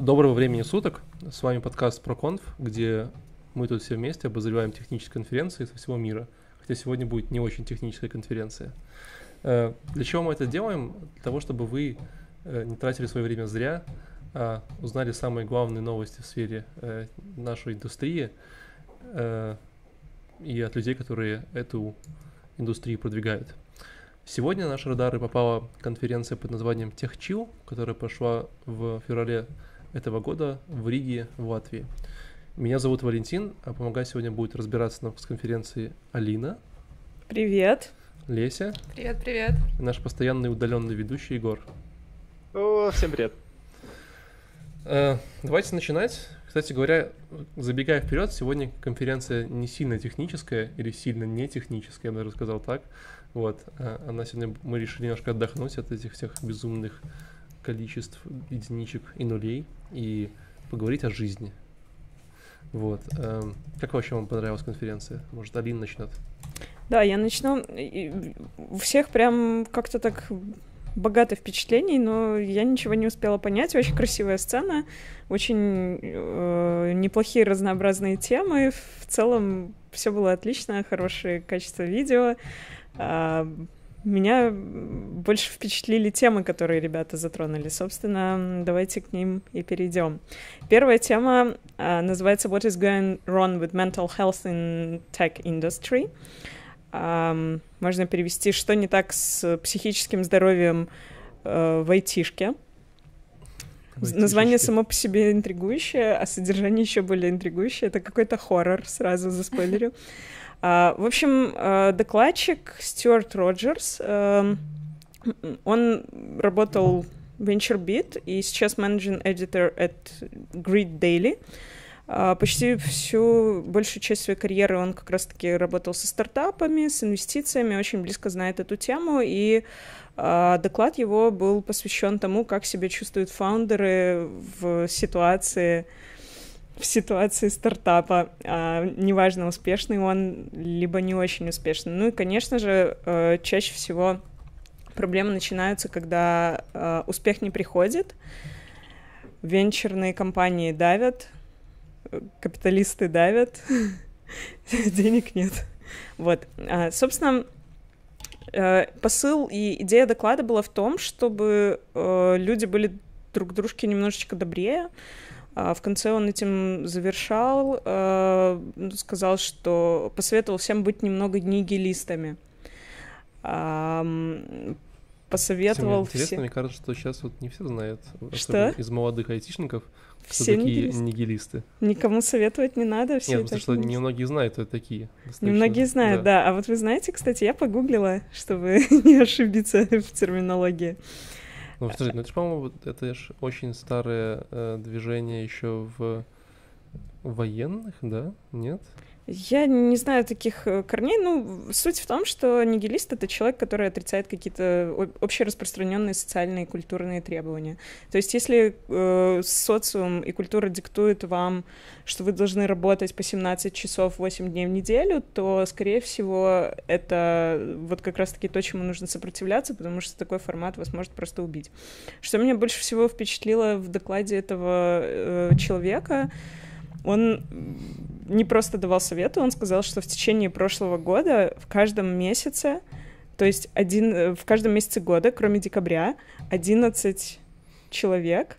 Доброго времени суток. С вами подкаст ProConf, где мы тут все вместе обозреваем технические конференции со всего мира. Хотя сегодня будет не очень техническая конференция. Э, для чего мы это делаем? Для того, чтобы вы э, не тратили свое время зря, а узнали самые главные новости в сфере э, нашей индустрии и от людей, которые эту индустрию продвигают. Сегодня на наши радары попала конференция под названием TechChill, которая прошла в феврале этого года в Риге, в Латвии. Меня зовут Валентин, а помогать сегодня будет разбираться на конференции Алина. Привет. Леся. Привет, привет. И наш постоянный удаленный ведущий Егор. О, всем привет. Э, давайте начинать. Кстати говоря, забегая вперед, сегодня конференция не сильно техническая или сильно не техническая, я бы даже сказал так. Вот, э, она сегодня мы решили немножко отдохнуть от этих всех безумных количеств единичек и нулей и поговорить о жизни. Вот. Эм, как вообще вам понравилась конференция? Может, Алина начнет? Да, я начну. У всех прям как-то так богато впечатлений, но я ничего не успела понять. Очень красивая сцена, очень э, неплохие разнообразные темы. В целом все было отлично, хорошее качество видео. Э, меня больше впечатлили темы, которые ребята затронули. Собственно, давайте к ним и перейдем. Первая тема uh, называется What is going wrong with mental health in tech industry? Um, можно перевести, что не так с психическим здоровьем uh, в айтишке. Название само по себе интригующее, а содержание еще более интригующее. Это какой-то хоррор, сразу за спойлерю. А, в общем, а, докладчик Стюарт Роджерс, эм, он работал в VentureBeat и сейчас managing editor at Grid Daily. А, почти всю большую часть своей карьеры он как раз-таки работал со стартапами, с инвестициями, очень близко знает эту тему, и доклад его был посвящен тому, как себя чувствуют фаундеры в ситуации в ситуации стартапа, а, неважно, успешный он, либо не очень успешный. Ну и, конечно же, э, чаще всего проблемы начинаются, когда э, успех не приходит, венчурные компании давят, капиталисты давят, денег нет. Вот. А, собственно, э, посыл и идея доклада была в том, чтобы люди были друг дружке немножечко добрее, в конце он этим завершал, э, сказал, что посоветовал всем быть немного нигилистами. Посоветовал Интересно, все... мне кажется, что сейчас вот не все знают, что? из молодых айтишников, все такие нигилисты. нигилисты. Никому советовать не надо, все Нет, потому что немногие знают, кто такие. Немногие знают, да. да. А вот вы знаете, кстати, я погуглила, чтобы не ошибиться в терминологии. Ну, подожди, ну это по-моему, это же очень старое э, движение еще в военных, да? Нет? Я не знаю таких э, корней. Ну, суть в том, что нигилист — это человек, который отрицает какие-то общераспространенные социальные и культурные требования. То есть если э, социум и культура диктуют вам, что вы должны работать по 17 часов 8 дней в неделю, то, скорее всего, это вот как раз-таки то, чему нужно сопротивляться, потому что такой формат вас может просто убить. Что меня больше всего впечатлило в докладе этого э, человека — он не просто давал советы, он сказал, что в течение прошлого года в каждом месяце, то есть один, э, в каждом месяце года, кроме декабря, 11 человек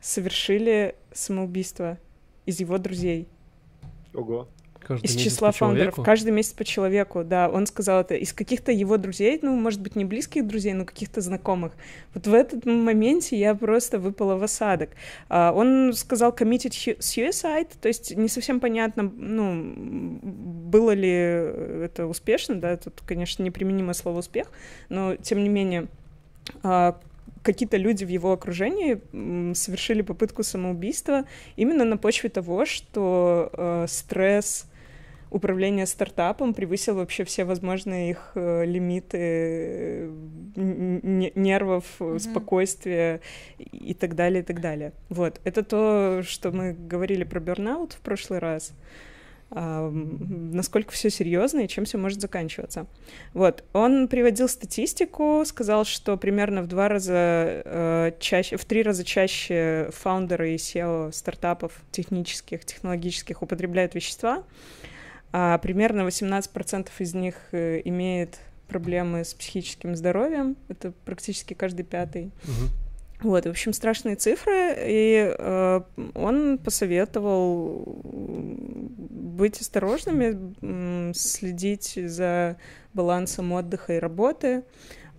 совершили самоубийство из его друзей. Ого. Каждый из числа фаундеров. Человеку? Каждый месяц по человеку, да. Он сказал это из каких-то его друзей, ну, может быть, не близких друзей, но каких-то знакомых. Вот в этот моменте я просто выпала в осадок. Uh, он сказал committed suicide, то есть не совсем понятно, ну, было ли это успешно, да, тут, конечно, неприменимое слово «успех», но, тем не менее, uh, какие-то люди в его окружении совершили попытку самоубийства именно на почве того, что э, стресс, управление стартапом превысил вообще все возможные их э, лимиты э, нервов, mm-hmm. спокойствия и так далее, и так далее. Вот, это то, что мы говорили про бернаут в прошлый раз. а, насколько все серьезно и чем все может заканчиваться. Вот, он приводил статистику, сказал, что примерно в два раза э, чаще, в три раза чаще фаундеры и SEO стартапов технических, технологических употребляют вещества, а примерно 18% из них э, имеет проблемы с психическим здоровьем, это практически каждый пятый. Мгм. Вот, в общем, страшные цифры, и э, он посоветовал быть осторожными, следить за балансом отдыха и работы,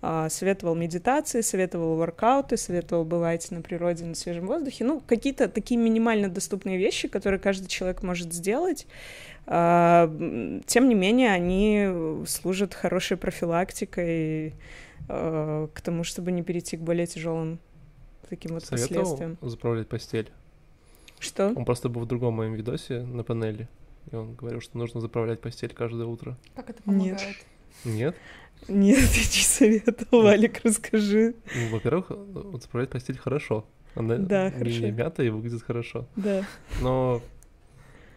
а, советовал медитации, советовал воркауты, советовал бывать на природе, на свежем воздухе. Ну, какие-то такие минимально доступные вещи, которые каждый человек может сделать. А, м, Тем не менее, они служат хорошей профилактикой э, к тому, чтобы не перейти к более тяжелым таким вот Советовал последствиям. заправлять постель. Что? Он просто был в другом моем видосе на панели, и он говорил, что нужно заправлять постель каждое утро. Как это Нет. помогает? Нет? Нет, я не советовал, Алик, расскажи. Ну, во-первых, вот заправлять постель хорошо. Она Да, не, хорошо. мята и выглядит хорошо. Да. Но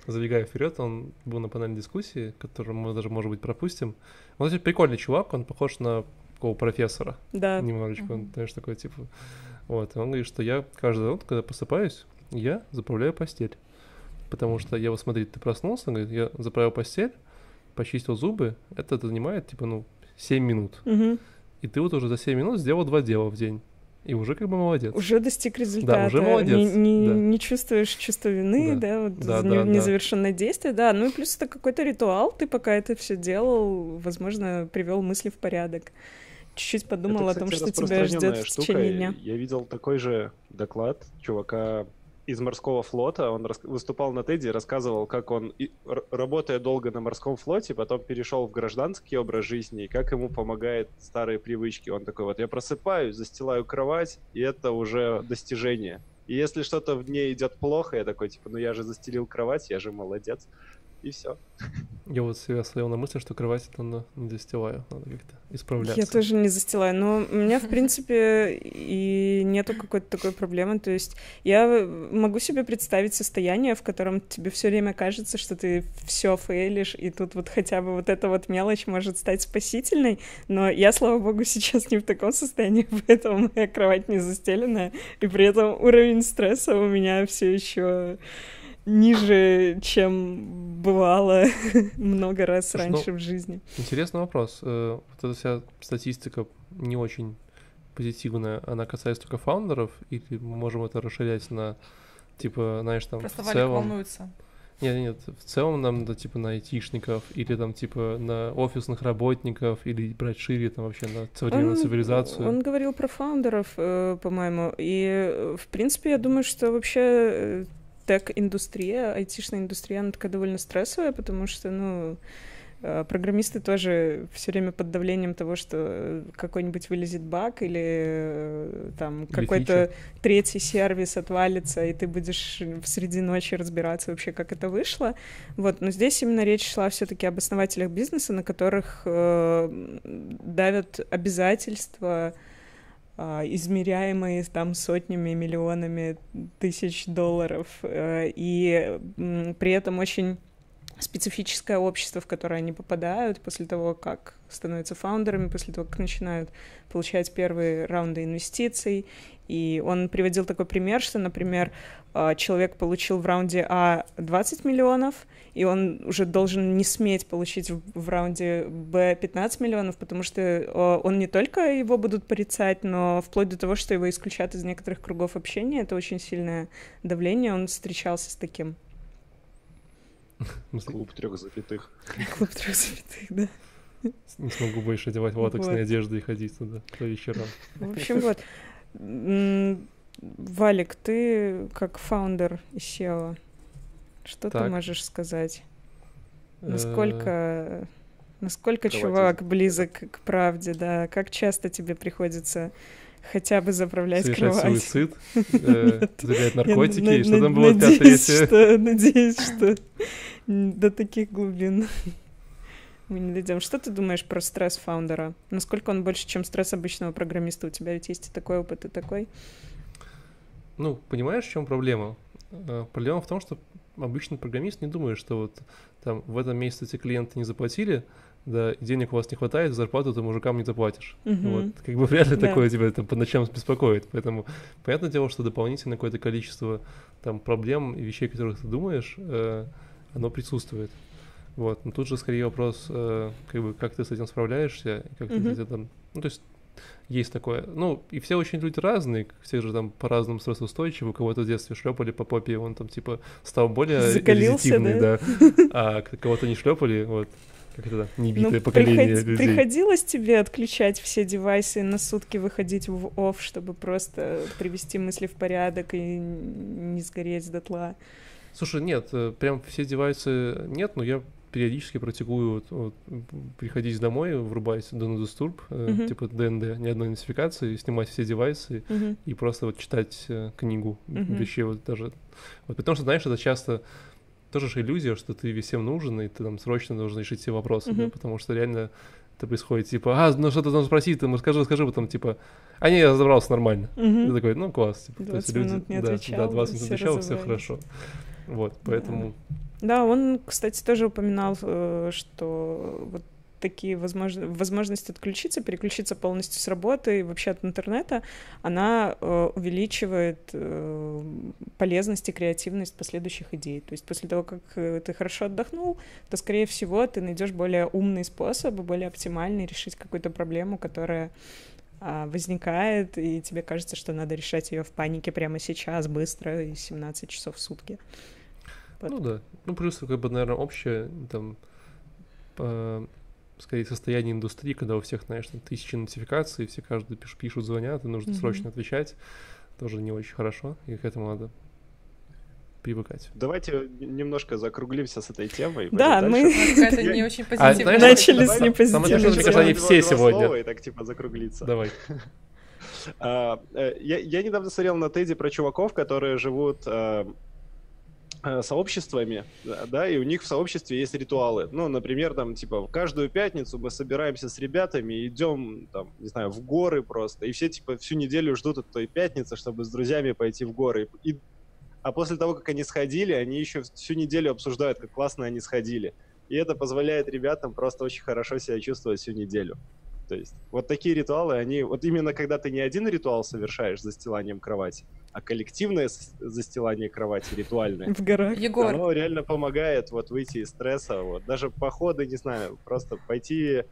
забегая вперед, он был на панели дискуссии, которую мы даже, может быть, пропустим. Он, кстати, прикольный чувак, он похож на такого профессора. Да. Немножечко, он, знаешь, такой, типа... Вот, и он говорит, что я каждое утро, когда просыпаюсь, я заправляю постель. Потому что я вот, смотри, ты проснулся, он говорит, я заправил постель, почистил зубы, это занимает, типа, ну, 7 минут. Мгм. И ты вот уже за 7 минут сделал два дела в день. И уже как бы молодец. Уже достиг результата. уже молодец, Не, не- да. не чувствуешь чувство вины, Да. да, вот Да, да, не- да. незавершенное действие, да. Ну и плюс это какой-то ритуал, ты пока это все делал, возможно, привел мысли в порядок. Чуть-чуть подумал Это, о том, кстати, что тебя ждет в штука. течение дня. Я видел такой же доклад чувака из морского флота. Он выступал на Теди рассказывал, как он, работая долго на морском флоте, потом перешел в гражданский образ жизни, и как ему помогает старые привычки. Он такой, вот я просыпаюсь, застилаю кровать, и это уже достижение. И если что-то в ней идет плохо, я такой, типа, ну я же застелил кровать, я же молодец. И все. Я вот себя словил на мысли, что кровать это на- не застилаю. Надо как-то исправляться. Я тоже не застилаю, но у меня, в принципе, и нету какой-то такой проблемы. То есть я могу себе представить состояние, в котором тебе все время кажется, что ты все фейлишь, и тут вот хотя бы вот эта вот мелочь может стать спасительной, но я, слава богу, сейчас не в таком состоянии, поэтому моя кровать не застеленная, и при этом уровень стресса у меня все еще ниже, чем бывало много раз Слушай, ну, раньше в жизни. Интересный вопрос. Э, Вот эта вся статистика не очень позитивная, она касается только фаундеров, или мы можем это расширять на, типа, знаешь, там, Просто в Валик целом... волнуется. Нет, нет, в целом нам надо, типа, на айтишников, или там, типа, на офисных работников, или брать шире, там, вообще на современную Он- цивилизацию. Он говорил про фаундеров, э, по-моему. И, э, в принципе, я думаю, что вообще тег-индустрия, айтишная индустрия, она такая довольно стрессовая, потому что, ну, э, программисты тоже все время под давлением того, что какой-нибудь вылезет баг или э, там какой-то третий сервис отвалится, и ты будешь в среди ночи разбираться вообще, как это вышло. Вот, но здесь именно речь шла все-таки об основателях бизнеса, на которых э, давят обязательства, измеряемые там сотнями, миллионами тысяч долларов, э, и при этом очень специфическое общество, в которое они попадают после того, как становятся фаундерами, после того, как начинают получать первые раунды инвестиций. И он приводил такой пример, что, например, а, человек получил в раунде А 20 миллионов, и он уже должен не сметь получить в, раунде Б 15 миллионов, потому что э, он не только его будут порицать, но вплоть до того, что его исключат из некоторых кругов общения. Это очень сильное давление. Он встречался с таким. Клуб трех запятых. Клуб трех запятых, да. Не смогу больше одевать латексные Вот. одежды и ходить туда по вечерам. В общем, вот. Валик, ты как фаундер из SEO, что ты Так. можешь сказать? Э, Насколько, насколько чувак близок к правде, да? Как часто тебе приходится хотя бы заправлять совершать кровать? суицид, э, Я наркотики, на- и что там было надеюсь, пятое что, надеюсь, что до таких глубин мы не дойдем. Что ты думаешь про стресс фаундера? Насколько он больше, чем стресс обычного программиста? У тебя ведь есть и такой опыт, и такой. Ну, понимаешь, в чем проблема? Э, Проблема в том, что обычный программист не думает, что вот там в этом месяце эти клиенты не заплатили, да, и денег у вас не хватает, зарплату ты мужикам не заплатишь. Мгм. Вот, как бы вряд ли Да. такое тебя там по ночам беспокоит. Поэтому понятное дело, что дополнительное какое-то количество там проблем и вещей, о которых ты думаешь, э, оно присутствует. Вот. Но тут же скорее вопрос, э, как бы, как ты с этим справляешься, как ты Мгм. где-то там. Ну, то есть есть такое. Ну, и все очень люди разные, все же там по-разному стрессоустойчивы. У кого-то в детстве шлепали по попе, он там типа стал более Закалился, да? да. А кого-то не шлепали, вот. Как это, небитое Ну, поколение приход- людей. приходилось тебе отключать все девайсы и на сутки выходить в офф, чтобы просто привести мысли в порядок и не сгореть дотла? Слушай, нет, э, прям все девайсы нет, но я периодически практикую вот, вот, приходить домой, врубать Do Not Disturb, э, Мгм. типа ДНД, ни одной нотификации, снимать все девайсы Мгм. и просто вот читать э, книгу Мгм. вещей вот даже. Вот, потому что, знаешь, это часто тоже же иллюзия, что ты всем нужен, и ты там срочно должен решить все вопросы, да, Мгм. потому что реально это происходит, типа, а, ну что ты должен спросить, ты скажи, скажи, потом, типа, а не, я разобрался нормально. Мгм. Ты такой, ну класс, типа, то 20 есть люди, не да, отвечал, да, 20 минут отвечал, все хорошо. Вот, поэтому Да, он, кстати, тоже упоминал, э, что вот такие возможно, возможность отключиться, переключиться полностью с работы и вообще от интернета, она э, увеличивает э, полезность и креативность последующих идей. То есть после того, как э, ты хорошо отдохнул, то, скорее всего, ты найдешь более умный способ, более оптимальный решить какую-то проблему, которая а, возникает, и тебе кажется, что надо решать ее в панике прямо сейчас, быстро, и 17 часов в сутки. Вот. Ну да. Ну, плюс, как бы, наверное, общее, там, по- скорее, состояние индустрии, когда у всех, знаешь, там, тысячи нотификаций, все каждый пиш- пишут, звонят, и нужно Мгм. срочно отвечать, тоже не очень хорошо, и к этому надо привыкать. Давайте немножко закруглимся с этой темой. Да, мы Я- не очень А, знаешь, начали давай- с самое непозитивных смешное, мне кажется, они все Два сегодня. слова И так типа закруглиться. Давай. А, э, Я, я недавно смотрел на Теди про чуваков, которые живут э, сообществами, да, и у них в сообществе есть ритуалы. Ну, например, там, типа, каждую пятницу мы собираемся с ребятами идем, там, не знаю, в горы просто, и все, типа, всю неделю ждут от той пятницы, чтобы с друзьями пойти в горы. И, а после того, как они сходили, они еще всю неделю обсуждают, как классно они сходили. И это позволяет ребятам просто очень хорошо себя чувствовать всю неделю. То есть вот такие ритуалы, они... Вот именно когда ты не один ритуал совершаешь застиланием кровати, а коллективное застилание кровати ритуальное, В горах. Егор, оно реально помогает вот выйти из стресса. Вот. Даже походы, не знаю, просто пойти,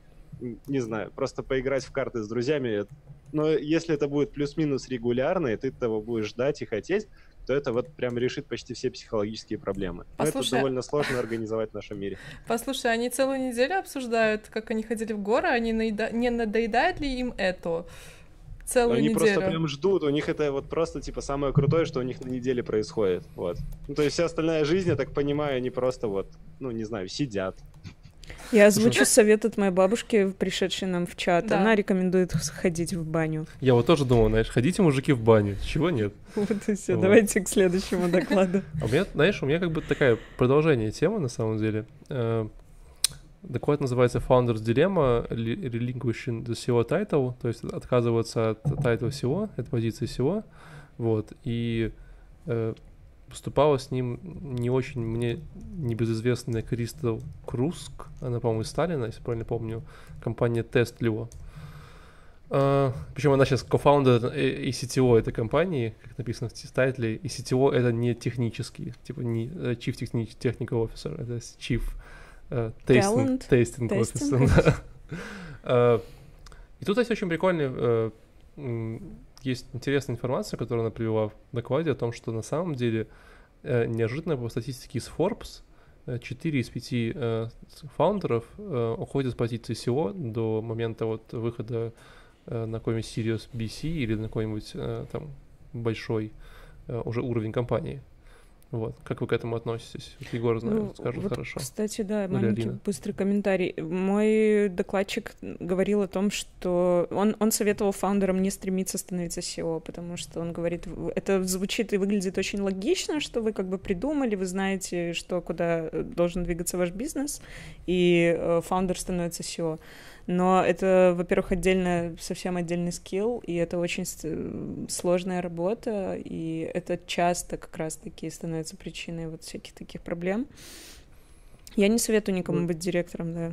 не знаю, просто поиграть в карты с друзьями. Но если это будет плюс-минус регулярно, и ты этого будешь ждать и хотеть, то это вот прям решит почти все психологические проблемы. Но это Послушай, довольно сложно организовать в нашем мире. послушай, они целую неделю обсуждают, как они ходили в горы, они наеда- не надоедает ли им это? Целую Они неделю. просто прям ждут, у них это вот просто типа самое крутое, что у них на неделе происходит. Вот. Ну, то есть вся остальная жизнь, я так понимаю, они просто вот, ну, не знаю, сидят. Я озвучу совет от моей бабушки, пришедшей нам в чат. Да. Она рекомендует сходить в баню. Я вот тоже думал, знаешь, ходите, мужики, в баню. Чего нет? Вот и все. Вот. Давайте к следующему докладу. А у меня, знаешь, у меня как бы такая продолжение темы на самом деле. Э, Доклад называется Founders Dilemma Re- Relinquishing the SEO Title, то есть отказываться от тайтла SEO, от позиции SEO. Вот. И выступала с ним не очень мне небезызвестная Кристал Круск, она, по-моему, из Сталина, если правильно помню, компания Testlio. Причем она сейчас кофаундер и CTO этой компании, как написано в тайтле, и CTO это не технический, типа не э, Chief Techni- Technical Officer, это Chief э, Tasting, tasting Tasting Officer. Э, И тут есть очень прикольный, э, есть интересная информация, которую она привела в докладе о том, что на самом деле э, неожиданно по статистике из Forbes э, 4 из 5 э, фаундеров э, уходят с позиции SEO до момента вот выхода э, на какой-нибудь Sirius BC или на какой-нибудь э, там большой э, уже уровень компании. Вот. Как вы к этому относитесь? Вот Егор знает, Ну, скажет вот, хорошо. Кстати, да, Или маленький Алина. быстрый комментарий. Мой докладчик говорил о том, что он, он советовал фаундерам не стремиться становиться SEO, потому что он говорит, это звучит и выглядит очень логично, что вы как бы придумали, вы знаете, что куда э, должен двигаться ваш бизнес, и э, фаундер становится SEO. Но это, во-первых, отдельно, совсем отдельный скилл, и это очень сложная работа, и это часто как раз-таки становится причиной вот всяких таких проблем. Я не советую никому быть директором, да.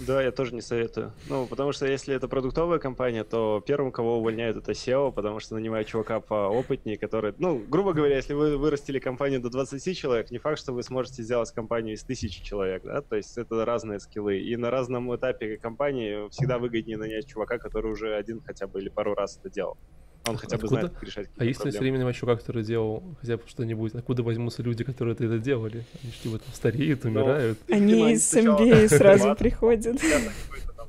Да, я тоже не советую. Ну, потому что если это продуктовая компания, то первым, кого увольняют, это SEO, потому что нанимают чувака поопытнее, который... Ну, грубо говоря, если вы вырастили компанию до 20 человек, не факт, что вы сможете сделать компанию из тысячи человек, да? То есть это разные скиллы. И на разном этапе компании всегда выгоднее нанять чувака, который уже один хотя бы или пару раз это делал. Он хотя бы знает, как решать А если все время чувак, который делал хотя бы что-нибудь, откуда возьмутся люди, которые это делали? Они же типа там стареют, умирают. Они из MBA сразу приходят.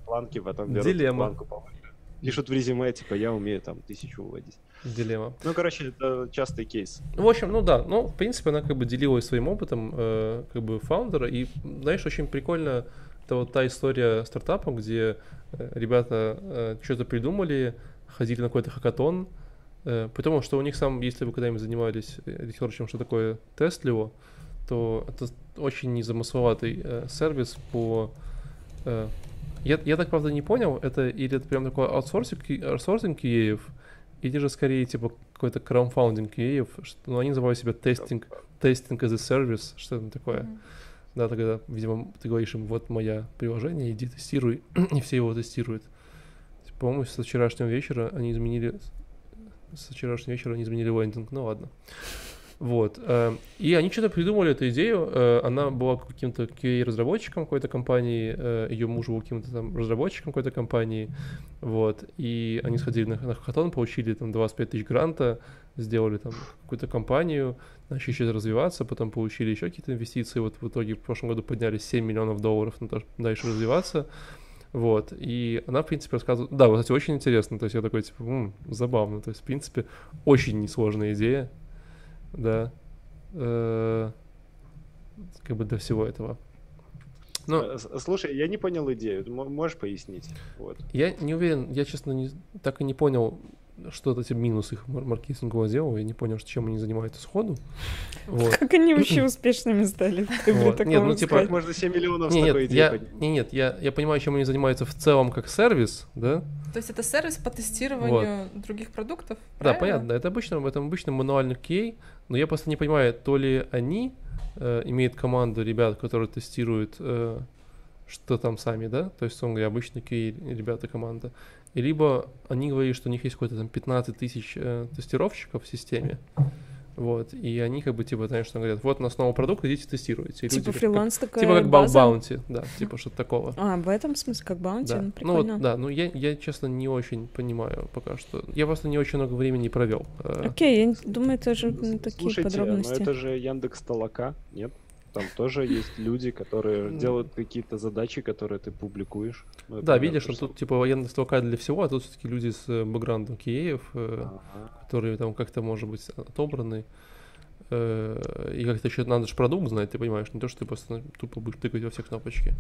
Планки, потом берут планку повыше. Пишут в резюме, типа, я умею там тысячу выводить. Дилемма. Ну, короче, это частый кейс. В общем, ну да, ну, в принципе, она как бы делилась своим опытом, э, как бы, founder а, и, знаешь, очень прикольно, это вот та история стартапа, где э, ребята э, что-то придумали, ходили на какой-то хакатон, э, потому что у них сам, если вы когда-нибудь занимались э, research ем, что такое Testlio, то это очень незамысловатый э, сервис по... Э, я, я так, правда, не понял, это или это прям такой аутсорсинг, аутсорсинг QA, или же скорее типа какой-то краудфандинг QA, что, ну, они называют себя testing, testing as a service, что это такое. Mm-hmm. Да, тогда, видимо, ты говоришь им, вот мое приложение, иди тестируй, и все его тестируют. По-моему, со вчерашнего вечера они изменили... Со вчерашнего вечера они изменили лендинг. Ну ладно. Вот. Э, и они что-то придумали эту идею. Э, она была каким-то QA-разработчиком какой-то компании, э, ее муж был каким-то там разработчиком какой-то компании. Вот. И они сходили на, на хакатон, получили там 25 тысяч гранта, сделали там какую-то компанию, начали еще развиваться, потом получили еще какие-то инвестиции. Вот в итоге в прошлом году подняли 7 миллионов долларов на то, дальше развиваться. Вот, и она, в принципе, рассказывает... Да, вот, кстати, очень интересно, то есть я такой, типа, м-м, забавно, то есть, в принципе, очень несложная идея, да, э-э- как бы до всего этого. Но... Э, слушай, я не понял идею, можешь пояснить? Вот. Я не уверен, я, честно, не, так и не понял, что это минус их маркетингового дела, я не понял, чем они занимаются сходу. Вот. Как они вообще успешными стали? Вот. Нет, ну типа... Как можно 7 миллионов нет, с такой идеей я, не, Нет, я, я понимаю, чем они занимаются в целом как сервис, да? То есть это сервис по тестированию вот. других продуктов, правильно? Да, понятно, это обычно, в этом обычно мануальный кей, но я просто не понимаю, то ли они э, имеют команду ребят, которые тестируют э, что там сами, да, то есть, он говоря, обычно кей ребята команда, либо они говорят, что у них есть какой-то там 15 тысяч э, тестировщиков в системе, вот, и они как бы, типа, знаешь, что говорят, вот у нас новый продукт, идите тестируйте. И типа люди, фриланс как, такая Типа как база? баунти, да, типа что-то такого. А, в этом смысле, как баунти, да. ну, прикольно. Ну, вот, да, ну я, я, честно, не очень понимаю пока что. Я просто не очень много времени провел. Э. Окей, okay, я думаю, это же такие Слушайте, подробности. но это же Яндекс Толока, нет? Там тоже есть люди, которые делают какие-то задачи, которые ты публикуешь. Ну, да, видишь, что тут типа военная строка для всего, а тут все-таки люди с э, бэкграундом Киеев, э, ага. которые там как-то, может быть, отобраны. Э, и как-то еще надо же продукт знать, ты понимаешь, не то, что ты просто тупо будешь тыкать во все кнопочки.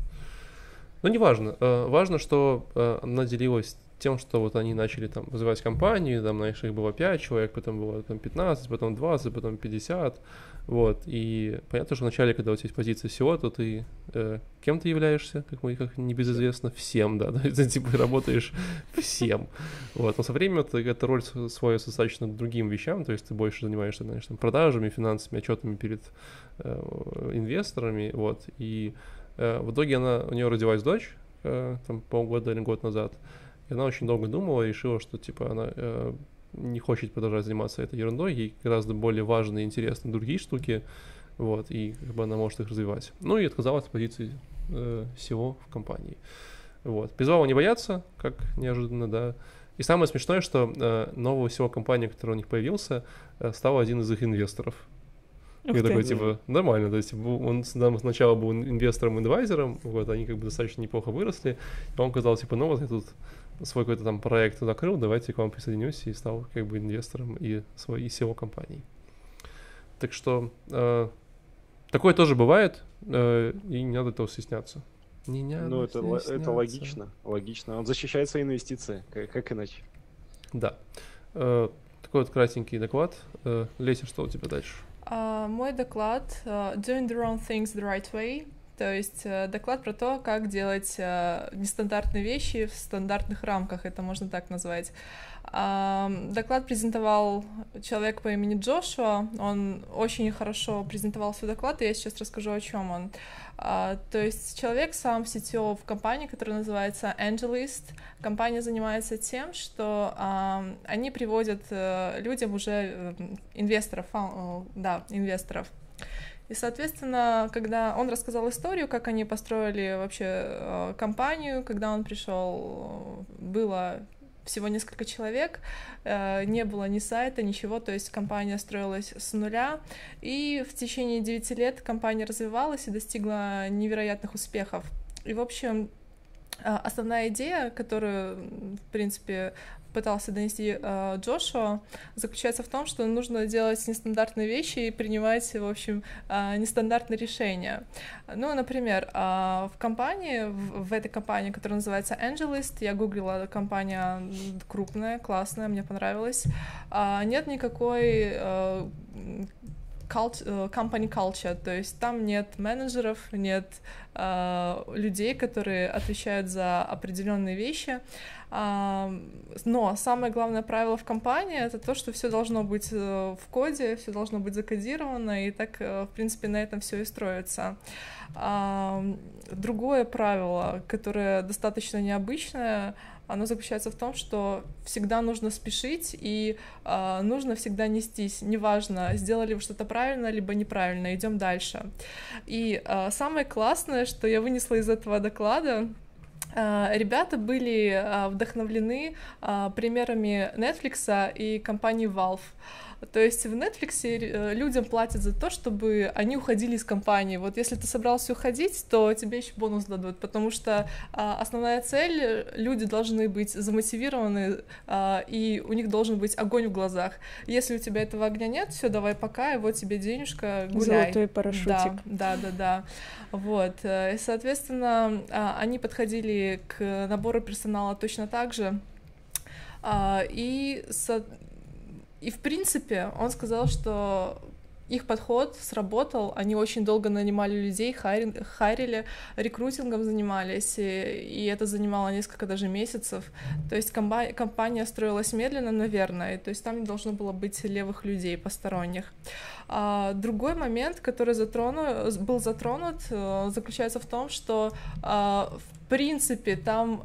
Но неважно. Важно, что она делилась тем, что вот они начали там вызывать компанию, там, знаешь, их было 5 человек, потом было там 15, потом 20, потом 50, вот, и понятно, что вначале, когда у тебя есть позиция SEO, то ты э, кем ты являешься, как мы, как небезызвестно, всем, да, да, ты типа работаешь всем, вот, но со временем ты эта роль сводится достаточно другим вещам, то есть ты больше занимаешься, знаешь, там, продажами, финансами, отчетами перед э, инвесторами, вот, и э, в итоге она, у нее родилась дочь, э, там, полгода или год назад, и она очень долго думала и решила, что типа она э, не хочет продолжать заниматься этой ерундой, ей гораздо более важны и интересны другие штуки, вот, и как бы она может их развивать. Ну и отказалась от позиции э, SEO в компании. Вот. Призвала не бояться, как неожиданно, да. И самое смешное, что э, нового SEO компании, который у них появился, э, стал один из их инвесторов. Ух и такой, типа, нормально, то есть он сначала был инвестором-инвайзером, вот, они как бы достаточно неплохо выросли, и он сказал, типа, ну вот я тут свой какой-то там проект закрыл, давайте к вам присоединюсь и стал как бы инвестором и своей SEO компании. Так что э, такое тоже бывает, э, и не надо этого стесняться. Не надо ну, это, это логично, логично. Он защищает свои инвестиции, как, как иначе. Да. Э, такой вот кратенький доклад. Э, Леся, что у тебя дальше? Uh, мой доклад uh, Doing the wrong things the right way То есть э, доклад про то, как делать э, нестандартные вещи в стандартных рамках, это можно так назвать. Доклад презентовал человек по имени Джошуа. Он очень хорошо презентовал свой доклад, и я сейчас расскажу, о чем он. А, то есть человек сам CTO в компании, которая называется Angelist. Компания занимается тем, что они приводят э, людям уже инвесторов, да, инвесторов и, соответственно, когда он рассказал историю, как они построили вообще э, компанию, когда он пришел, было всего несколько человек, э, не было ни сайта, ничего, то есть компания строилась с нуля, и в течение 9 лет компания развивалась и достигла невероятных успехов. И, в общем, э, основная идея, которую, в принципе, пытался донести э, Джошуа, заключается в том, что нужно делать нестандартные вещи и принимать, в общем, э, нестандартные решения. Ну, например, э, в компании, в, в этой компании, которая называется Angelist, я гуглила, компания крупная, классная, мне понравилась, э, нет никакой э, Э, company culture, то есть там нет менеджеров, нет э, людей, которые отвечают за определенные вещи. Но самое главное правило в компании это то, что все должно быть э, в коде, все должно быть закодировано, и так, э, в принципе, на этом все и строится. Другое правило, которое достаточно необычное, оно заключается в том, что всегда нужно спешить и э, нужно всегда нестись, неважно, сделали вы что-то правильно либо неправильно, идем дальше. И э, самое классное, что я вынесла из этого доклада, Ребята были вдохновлены примерами Netflix и компании Valve. То есть в Netflix э, людям платят за то, чтобы они уходили из компании. Вот если ты собрался уходить, то тебе еще бонус дадут, потому что а, основная цель люди должны быть замотивированы а, и у них должен быть огонь в глазах. Если у тебя этого огня нет, все, давай пока, и вот тебе денежка, гуляй. Золотой парашютик. Да, да, да, да. Вот. Э, и, соответственно, а, они подходили к набору персонала точно так же. И и, в принципе, он сказал, что их подход сработал, они очень долго нанимали людей, хайри, рекрутингом занимались, и, и это занимало несколько даже месяцев. То есть комба- компания строилась медленно, наверное, то есть там не должно было быть левых людей посторонних. А, другой момент, который затрону, был затронут, э, заключается в том, что а, в принципе там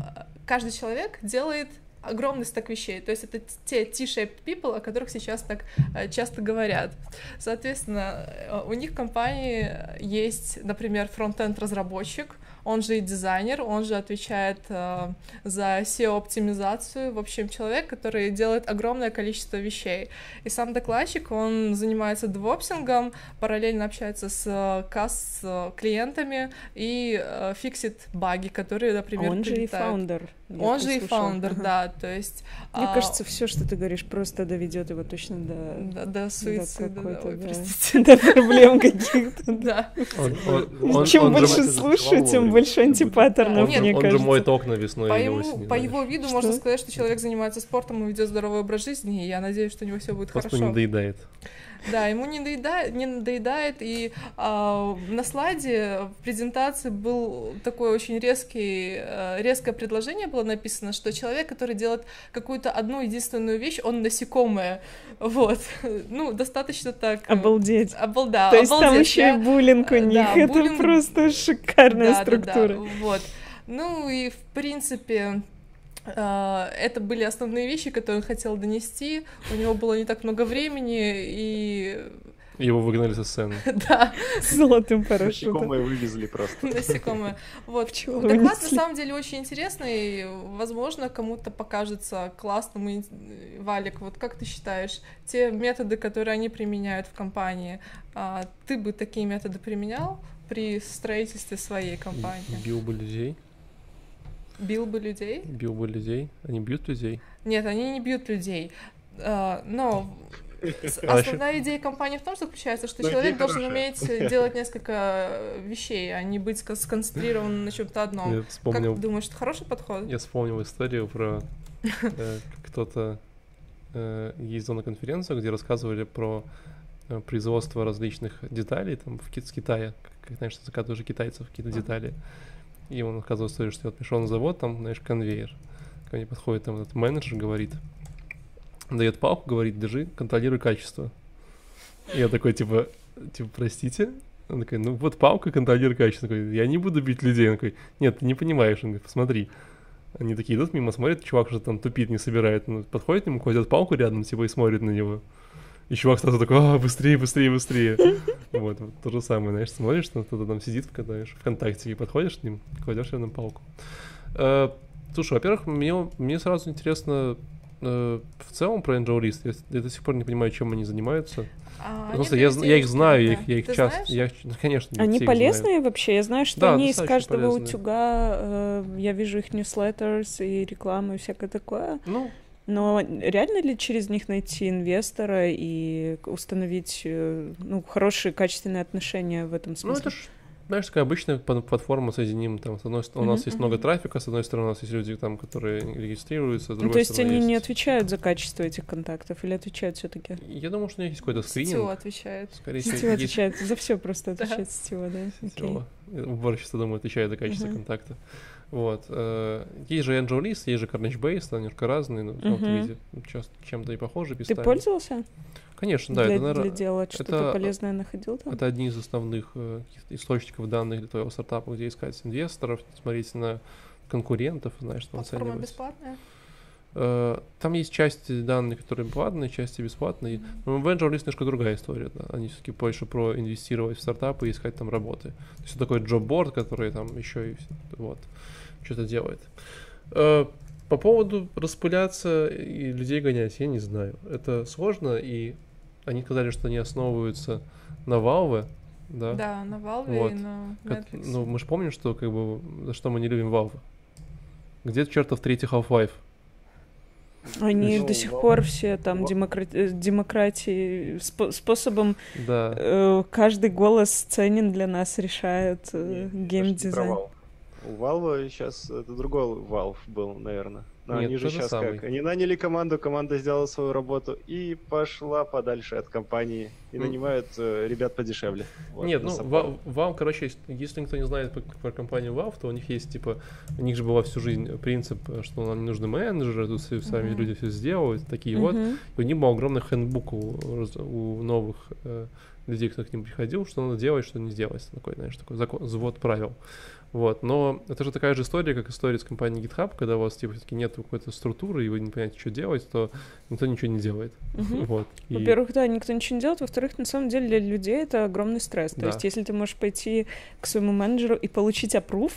каждый человек делает огромный стак вещей. То есть это те T-shaped people, о которых сейчас так э, часто говорят. Соответственно, э, у них в компании есть, например, фронт-энд разработчик, он же и дизайнер, он же отвечает э, за SEO-оптимизацию, в общем, человек, который делает огромное количество вещей. И сам докладчик, он занимается DevOps ингом, параллельно общается с касс с клиентами и э, фиксит баги, которые, например, Он же и founder. Он же и founder, ага. да, то есть... Мне а... кажется, все, что ты говоришь, просто доведет его точно до... До, до суицида, да, ой, простите. До проблем каких-то. Да. Чем больше слушаю, тем больше антипаттернов, мне кажется. Он же моет окна весной По его виду можно сказать, что человек занимается спортом и ведет здоровый образ жизни, и я надеюсь, что у него все будет хорошо. Просто не доедает. Да, ему не надоедает, не надоедает и а, на слайде в презентации был такое очень резкий, а, резкое предложение было написано, что человек, который делает какую-то одну единственную вещь, он насекомое, вот, ну, достаточно так... Э, обалдеть. Обалда, То есть обалдеть. там еще я... и буллинг у них, да, это буллинг... просто шикарная да, структура. Да, да, вот. Ну и, в принципе, это были основные вещи, которые он хотел донести. У него было не так много времени, и его выгнали со сцены. Да. С золотым парашютом. Насекомые вывезли просто. Насекомые. Вот. Доклад на самом деле очень интересный. Возможно, кому-то покажется классным. Валик, вот как ты считаешь, те методы, которые они применяют в компании, а, ты бы такие методы применял при строительстве своей компании? Бил бы людей. Бил бы людей? Бил бы людей. Они бьют людей? Нет, они не бьют людей. Uh, но основная идея компании в том, что заключается, что человек должен уметь делать несколько вещей, а не быть сконцентрирован на чем-то одном. Я вспомнил, как думаешь, это хороший подход? Я вспомнил историю про э, кто-то э, ездил на конференцию, где рассказывали про э, производства различных деталей там в Ки- с Китая, как, знаешь, заказывают уже китайцев какие-то детали. И он историю, что вот пришел на завод, там, знаешь, конвейер. Ко мне подходит там этот менеджер, говорит, дает палку, говорит, держи, контролируй качество. Я такой, типа, типа, простите? Он такой, ну вот палка, контролируй качество. Я такой, я не буду бить людей. Он такой, нет, ты не понимаешь. Он говорит, посмотри. Они такие идут мимо, смотрят, чувак уже там тупит, не собирает. Он подходит к нему, кладет палку рядом, типа, и смотрит на него. И чувак сразу такой, а, быстрее, быстрее, быстрее. Вот, вот то же самое, знаешь, смотришь, что кто-то там сидит, когда знаешь, ВКонтакте, и подходишь к ним, кладешь рядом палку. Э, Слушай, во-первых, мне, мне сразу интересно э, в целом про Angel List. Я, я до сих пор не понимаю, чем они занимаются. А, Просто они я, я их знаю, я их, я их Ты часто, знаешь? я их, ну, конечно, Они полезные знают. вообще? Я знаю, что Да, они из каждого полезные. утюга, э, я вижу их newsletters и рекламу и всякое такое. Ну, Но реально ли через них найти инвестора и установить э, ну, хорошие, качественные отношения в этом ну смысле? это ж, знаешь, такая обычная пла- платформа соединим. Там, с одной у нас Мгм. есть много трафика, с одной стороны, у нас есть люди, там, которые регистрируются, с другой Ну, то есть стороны, они не есть- отвечают за качество этих контактов или отвечают все-таки? Я думаю, что у них есть какой-то Сетево скрининг. отвечает. Скорее всего, Сетево есть отвечает за все просто отвечает сетево, да? Сетево. Уборщица, думаю, отвечает за качество контакта. Вот. э, Есть же Angel List, есть же Carnage Base, они немножко разные, но в каком-то виде часто чем-то и похожи Ты местами. пользовался? Конечно, да, для, это, наверное, для дела что-то это- полезное находил там? это одни из основных э, источников данных для твоего стартапа, где искать инвесторов, смотреть на конкурентов, знаешь, там Платформа оценивать. бесплатная. Э, Там есть части данных, которые платные, части бесплатные. Но в Angel List немножко другая история. Да. Они все-таки больше про инвестировать в стартапы и искать там работы. То есть это такой джобборд, который там еще и вот что-то делает. Э, По поводу распыляться и людей гонять, я не знаю. Это сложно, и они сказали, что они основываются на Valve, да? Да, на Valve Вот. и на Netflix. ну, мы же помним, что как бы за что мы не любим Valve. Где чертов третий Half-Life? Они Ну, до сих пор все там во- демокра- э, демократии спо- способом Да. э, каждый голос ценен для нас решают э, геймдизайн. У Valve сейчас это другой Valve был, наверное. Но Нет, они же сейчас самый. как? Они наняли команду, команда сделала свою работу и пошла подальше от компании. И Ну. нанимают э, ребят подешевле. Вот, Нет, ну, support. Ва- Valve, короче, есть- если никто не знает про, про компанию Valve, то у них есть, типа, у них же была всю жизнь принцип, что нам не нужны менеджеры, тут сами Мгм. люди все сделают, такие вот. Мгм. И у них был огромный хэндбук у, у новых э, людей, кто к ним приходил, что надо делать, что не сделать. Такой, знаешь, такой закон, завод правил. Вот, но это же такая же история, как история с компанией GitHub, когда у вас, типа, все-таки нет какой-то структуры, и вы не понимаете, что делать, то никто ничего не делает. Мгм. Вот. и- Во-первых, да, никто ничего не делает. Во-вторых, на самом деле для людей это огромный стресс. То Да. есть, если ты можешь пойти к своему менеджеру и получить аппрув,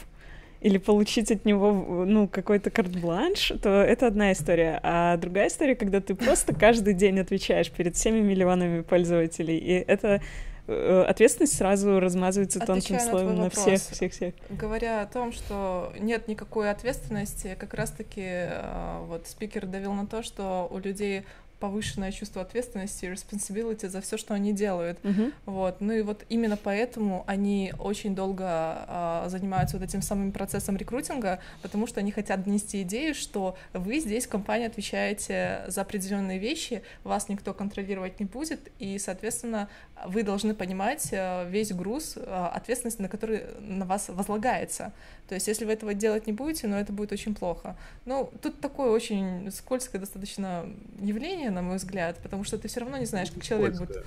или получить от него, ну, какой-то карт-бланш, то это одна история. А другая история, когда ты просто каждый день отвечаешь перед всеми миллионами пользователей, и это ответственность сразу размазывается тонким Отвечая на слоем на вопрос. всех, всех, всех. Говоря о том, что нет никакой ответственности, как раз-таки э, вот спикер давил на то, что у людей повышенное чувство ответственности, responsibility за все, что они делают. Мгм. Вот. Ну и вот именно поэтому они очень долго а, занимаются вот этим самым процессом рекрутинга, потому что они хотят донести идею, что вы здесь, компания, отвечаете за определенные вещи, вас никто контролировать не будет, и, соответственно, вы должны понимать э, весь груз э, ответственности, на который на вас возлагается. То есть, если вы этого делать не будете, ну, это будет очень плохо. Ну, тут такое очень скользкое достаточно явление, на мой взгляд, потому что ты все равно не знаешь, как человек будет.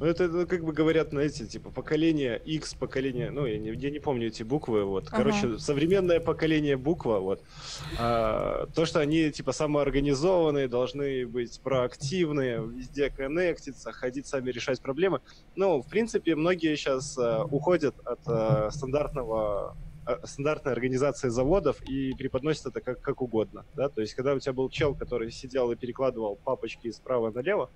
Ну, это, это как бы говорят, знаете, типа поколение X, поколение, ну, я не, я не помню эти буквы, вот. Короче, Ага. современное поколение буква, вот. А, то, что они, типа, самоорганизованные, должны быть проактивные, везде коннектиться, ходить сами решать проблемы. Ну, в принципе, многие сейчас уходят от а, стандартного а, стандартной организации заводов и преподносят это как, как угодно, да, то есть когда у тебя был чел, который сидел и перекладывал папочки справа налево,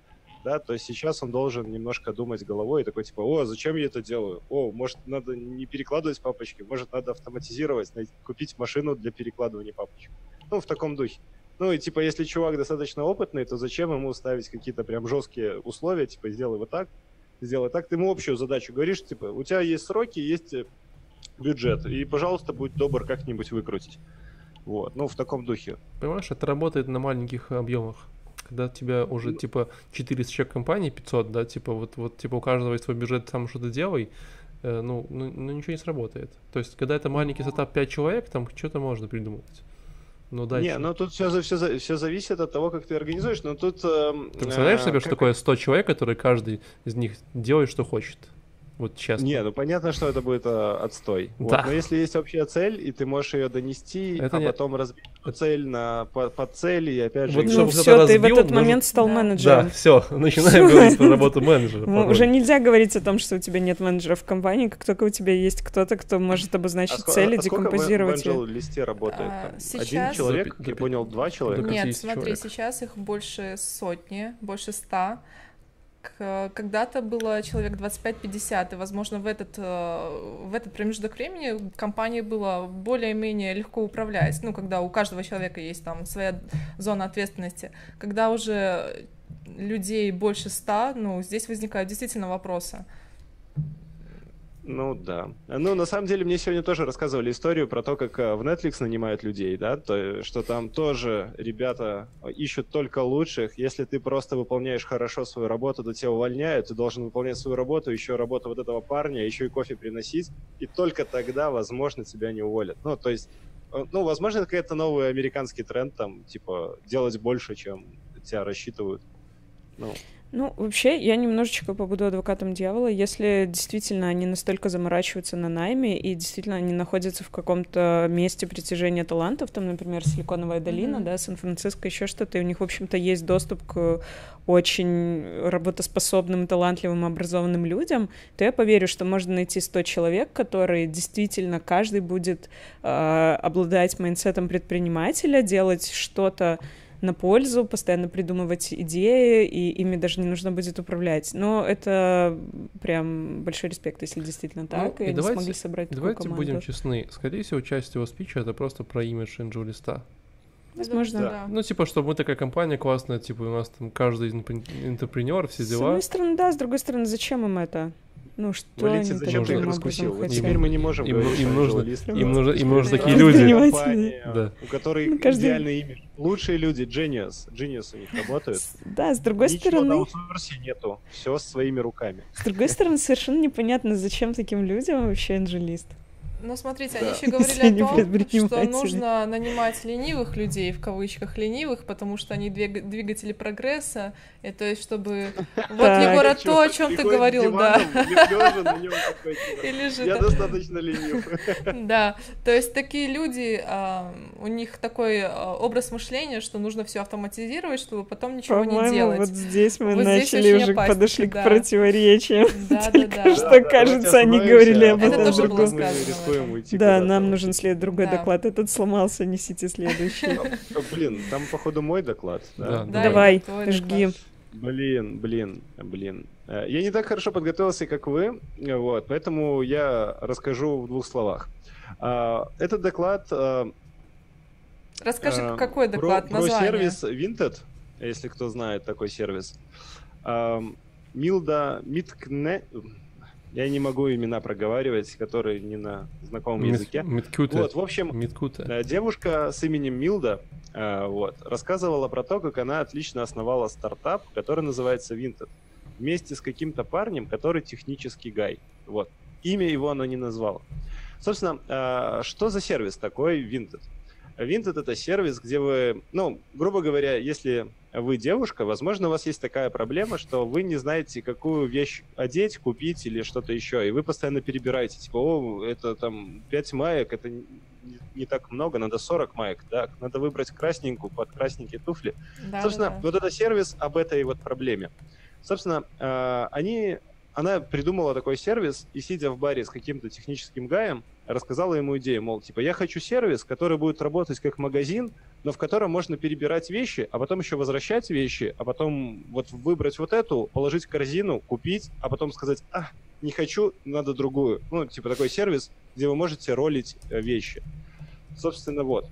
да, то сейчас он должен немножко думать головой и такой типа, о, зачем я это делаю? О, может, надо не перекладывать папочки, может, надо автоматизировать, купить машину для перекладывания папочек. Ну, в таком духе. Ну, и типа, если чувак достаточно опытный, то зачем ему ставить какие-то прям жесткие условия, типа, сделай вот так, сделай так. Ты ему общую задачу говоришь, типа, у тебя есть сроки, есть э, бюджет, и, пожалуйста, будь добр как-нибудь выкрутить. Вот, ну, в таком духе. Понимаешь, это работает на маленьких объемах. когда тебя уже, Ну. типа, 400 человек компании, 500, да, типа, вот, вот, типа, у каждого есть свой бюджет, сам что-то делай, э, ну, ну, ну, ничего не сработает. То есть, когда это маленький стартап 5 человек, там что-то можно придумывать. Но дальше... Не, ну тут все, все, все зависит от того, как ты организуешь, но тут... эм, Ты представляешь э, себе, что как- такое 100 человек, которые каждый из них делает, что хочет? Вот честно. Не, ну понятно, что это будет э, отстой. Вот, Да. Но если есть общая цель, и ты можешь ее донести, Это а не- потом разбить цель на по, цели, и опять же... Вот Ну все, ты в разбил, этот нужно- момент стал Да. Да, менеджером. все, начинаем говорить про работу менеджера. Ну, уже нельзя говорить о том, что у тебя нет менеджера в компании, как только у тебя есть кто-то, кто может обозначить ско- цели, а сколько в декомпозировать листе работает? А, сейчас- Один человек, я понял, два человека. Нет, 50 смотри, человек. сейчас их больше сотни, больше ста. К- Когда-то было человек 25-50, и, возможно, в этот, э, в этот промежуток времени компании было более-менее легко управлять, ну, когда у каждого человека есть там своя зона ответственности. Когда уже людей больше ста, ну, здесь возникают действительно вопросы. Ну да. Ну, на самом деле, мне сегодня тоже рассказывали историю про то, как э, в Netflix нанимают людей, да, то, что там тоже ребята ищут только лучших. Если ты просто выполняешь хорошо свою работу, то тебя увольняют, ты должен выполнять свою работу, еще работу вот этого парня, еще и кофе приносить, и только тогда, возможно, тебя не уволят. Ну, то есть, э, ну, возможно, это какой-то новый американский тренд, там, типа, делать больше, чем тебя рассчитывают. Ну, Ну, вообще, я немножечко побуду адвокатом дьявола. Если действительно они настолько заморачиваются на найме, и действительно они находятся в каком-то месте притяжения талантов, там, например, Силиконовая долина, Мгм. да, Сан-Франциско, еще что-то, и у них, в общем-то, есть доступ к очень работоспособным, талантливым, образованным людям, то я поверю, что можно найти 100 человек, которые действительно каждый будет э, обладать mindset ом предпринимателя, делать что-то на пользу, постоянно придумывать идеи, и ими даже не нужно будет управлять. Но это прям большой респект, если действительно так, Ну, и, и они давайте- смогли собрать такую Давайте команду. будем честны. Скорее всего, часть его спича это просто про имидж AngelList а. Возможно. Да. Ну, типа, что мы такая компания классная, типа, у нас там каждый entrepre- entrepreneur, все С дела. одной стороны, да, с другой стороны, зачем им это? Ну, что Валентин, они зачем ты их раскусил? Вот теперь мы не можем Им- говорить, им нужно- им нужно- им нужны такие люди. Компания, Да. у которой Ну, каждый- идеальный имидж. Лучшие люди, genius, genius у них работают. Да, с другой Ничего стороны, на аутсорсе нету, все своими руками. с другой стороны, совершенно непонятно, зачем таким людям вообще анжелист. Ну, смотрите, Да. они еще говорили о том, что нужно нанимать ленивых людей, в кавычках ленивых, потому что они двиг- двигатели прогресса, и то есть, чтобы... Вот. Егор, а то, о чем ты говорил, да. Я достаточно ленив. Да, то есть такие люди, а, у них такой а, образ мышления, что нужно все автоматизировать, чтобы потом ничего не делать. вот здесь мы начали уже подошли к противоречиям. Да, да, Только да. что, кажется, они говорили об Это этом другом. Уйти Да, нам нужен след другой доклад. Этот сломался, несите следующий. Блин, там, походу, мой доклад. Да. Да? Да, Давай, жги. Блин, блин, блин. Э, Я не так хорошо подготовился, как вы, э, вот, поэтому я расскажу в двух словах. А, Этот доклад э, Расскажи, э, какой про- доклад, про, название. сервис Vinted, если кто знает такой сервис. Ам, Милда Миткне... Я не могу имена проговаривать, которые не на знакомом языке. Миткута. Вот, в общем, Миткута. Э, Девушка с именем Милда э, вот, рассказывала про то, как она отлично основала стартап, который называется Vinted, вместе с каким-то парнем, который технический гай. Вот. Имя его она не назвала. Собственно, э, что за сервис такой Vinted? Vinted — это сервис, где вы, ну, грубо говоря, если вы девушка, возможно, у вас есть такая проблема, что вы не знаете, какую вещь одеть, купить или что-то еще, и вы постоянно перебираете, типа, о, это там 5 маек, это не, так много, надо 40 маек, да, надо выбрать красненькую под красненькие туфли. Да, Собственно, да, да. вот это сервис об этой вот проблеме. Собственно, э, они, она придумала такой сервис и, сидя в баре с каким-то техническим гаем, рассказала ему идею, мол, типа, я хочу сервис, который будет работать как магазин, но в котором можно перебирать вещи, а потом еще возвращать вещи, а потом вот выбрать вот эту, положить в корзину, купить, а потом сказать, а, не хочу, надо другую. Ну, типа такой сервис, где вы можете ролить э, вещи. Собственно, вот.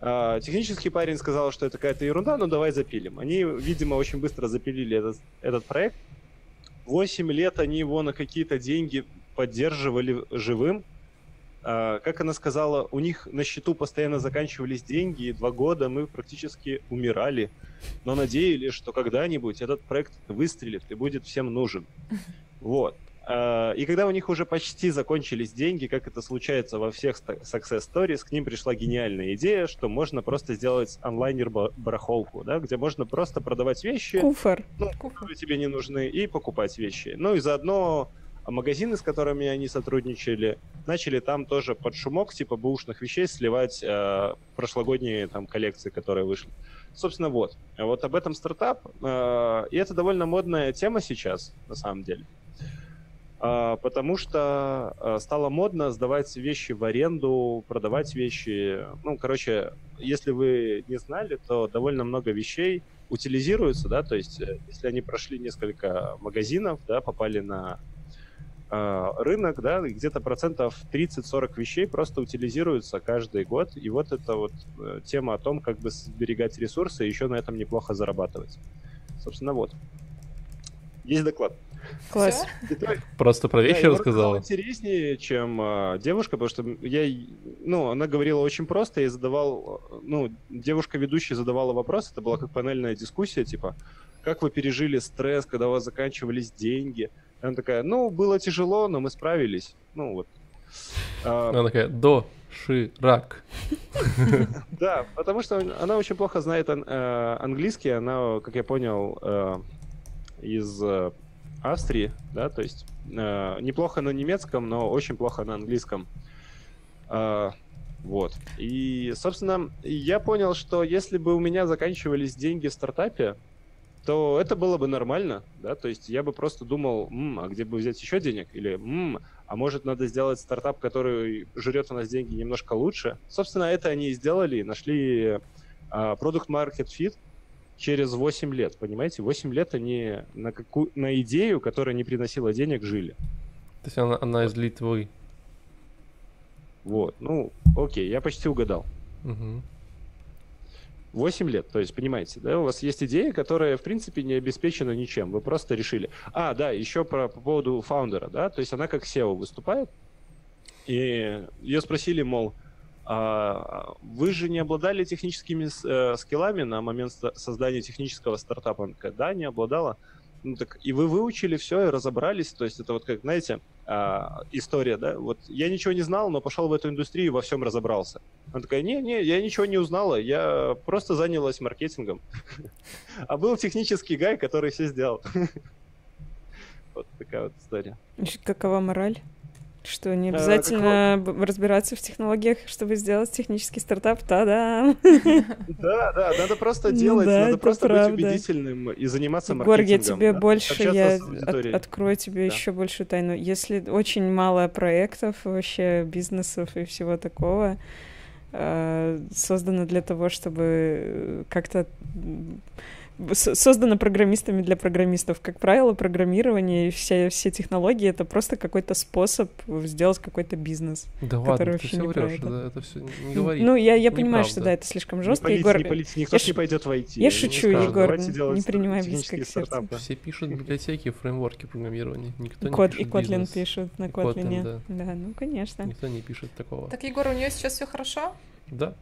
А, Технический парень сказал, что это какая-то ерунда, но давай запилим. Они, видимо, очень быстро запилили этот, этот проект. Восемь лет они его на какие-то деньги поддерживали живым. А, как она сказала, у них на счету постоянно заканчивались деньги, и два года мы практически умирали, но надеялись, что когда-нибудь этот проект выстрелит и будет всем нужен. Вот. А, и когда у них уже почти закончились деньги, как это случается во всех success stories, к ним пришла гениальная идея, что можно просто сделать онлайнер-барахолку, да, где можно просто продавать вещи, Куфор. ну, которые тебе не нужны, и покупать вещи. Ну и заодно магазины, с которыми они сотрудничали, начали там тоже под шумок типа бэушных вещей сливать э, прошлогодние там коллекции, которые вышли. Собственно, вот. Вот об этом стартап. Э, и это довольно модная тема сейчас, на самом деле. А, потому что а, стало модно сдавать вещи в аренду, продавать вещи. Ну, короче, если вы не знали, то довольно много вещей утилизируются, да, то есть э, если они прошли несколько магазинов, да, попали на э, рынок, да, где-то процентов 30-40 вещей просто утилизируются каждый год, и вот это вот э, тема о том, как бы сберегать ресурсы и еще на этом неплохо зарабатывать. Собственно, вот. Есть доклад. Класс. Просто про вещи да, рассказала. интереснее, чем а, девушка, потому что я, ну, она говорила очень просто, я задавал, ну, девушка-ведущая задавала вопрос, это была как панельная дискуссия, типа, как вы пережили стресс, когда у вас заканчивались деньги? И она такая, ну, было тяжело, но мы справились. Ну, вот. А, она такая, до, Ширак. Да, потому что она очень плохо знает э, английский, она, как я понял, э, из э, Австрии, да, то есть неплохо на немецком, но очень плохо на английском. Э, вот. И, собственно, я понял, что если бы у меня заканчивались деньги в стартапе, то это было бы нормально, да, то есть я бы просто думал, М, а где бы взять еще денег? Или, М, а может надо сделать стартап, который жрет у нас деньги немножко лучше? Собственно, это они и сделали, нашли uh, Product Market Fit, через 8 лет, понимаете? 8 лет они на, какую, на идею, которая не приносила денег, жили. То есть она, она из Литвы. Вот, ну, окей, я почти угадал. Угу. 8 лет, то есть, понимаете, да, у вас есть идея, которая, в принципе, не обеспечена ничем, вы просто решили. А, да, еще про, по поводу фаундера, да, то есть она как SEO выступает, и ее спросили, мол, а, вы же не обладали техническими э, скиллами на момент создания технического стартапа? Да, не обладала. Ну так и вы выучили все и разобрались. То есть это вот как, знаете, а, история, да? Вот я ничего не знал, но пошел в эту индустрию и во всем разобрался. Она такая, не-не, я ничего не узнала, я просто занялась маркетингом. А был технический гай, который все сделал. Вот такая вот история. Какова мораль? Что не обязательно а, разбираться в технологиях, чтобы сделать технический стартап, та-да. Да, да, надо просто ну делать, да, надо просто правда. быть убедительным и заниматься маркетингом. Гор, я тебе да? больше, я от, открою тебе да. еще большую тайну. Если очень мало проектов, вообще бизнесов и всего такого, э, создано для того, чтобы как-то создано программистами для программистов. Как правило, программирование и все, все технологии — это просто какой-то способ сделать какой-то бизнес. Да ладно, ты все врешь, да, это все не говори. Ну, я, я понимаю, что да, это слишком жестко. Не Егор, не полите, никто я не пойдет войти. Я шучу, не Егор, не принимай близко к сердцу. Все пишут библиотеки, фреймворки программирования. Никто не Код, пишет И Kotlin бизнес. пишут на Kotlin. Да. да, ну, конечно. Никто не пишет такого. Так, Егор, у нее сейчас все хорошо? Да.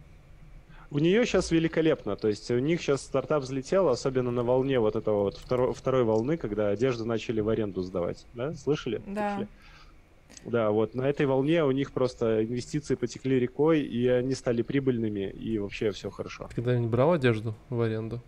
У нее сейчас великолепно, то есть у них сейчас стартап взлетел, особенно на волне вот этого вот второй, второй волны, когда одежду начали в аренду сдавать, да? Слышали? Да. Слышали? Да, вот на этой волне у них просто инвестиции потекли рекой, и они стали прибыльными, и вообще все хорошо. Ты когда-нибудь брал одежду в аренду?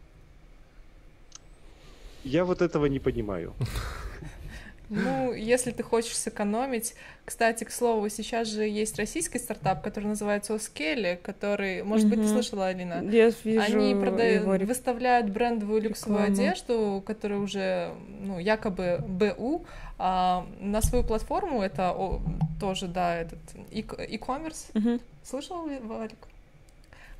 Я вот этого не понимаю. Ну, если ты хочешь сэкономить... Кстати, к слову, сейчас же есть российский стартап, который называется Оскели, который, может быть, ты слышала, Алина? Я вижу Они продают, выставляют брендовую люксовую Рекламу. одежду, которая уже, ну, якобы БУ, а на свою платформу, это о, тоже, да, этот e-commerce. Угу. Слышал, Валик?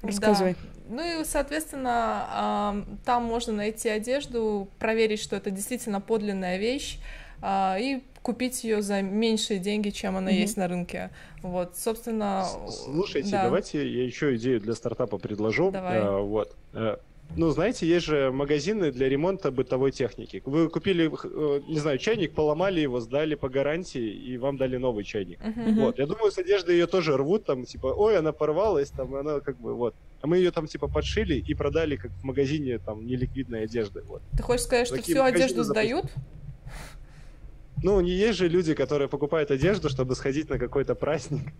Рассказывай. Да. Ну и, соответственно, там можно найти одежду, проверить, что это действительно подлинная вещь, а, и купить ее за меньшие деньги, чем она mm-hmm. есть на рынке. Вот, собственно. Слушайте, да. давайте я еще идею для стартапа предложу. Давай. А, вот. А, ну, знаете, есть же магазины для ремонта бытовой техники. Вы купили, э, не знаю, чайник, поломали его, сдали по гарантии, и вам дали новый чайник. Мгм. Вот, я думаю, с одежды ее тоже рвут, там, типа, ой, она порвалась, там, она как бы, вот. А мы ее там, типа, подшили и продали, как в магазине, там, неликвидной одежды, вот. Ты хочешь сказать, что Такие всю магазины одежду запустили. сдают? Ну, не есть же люди, которые покупают одежду, чтобы сходить на какой-то праздник,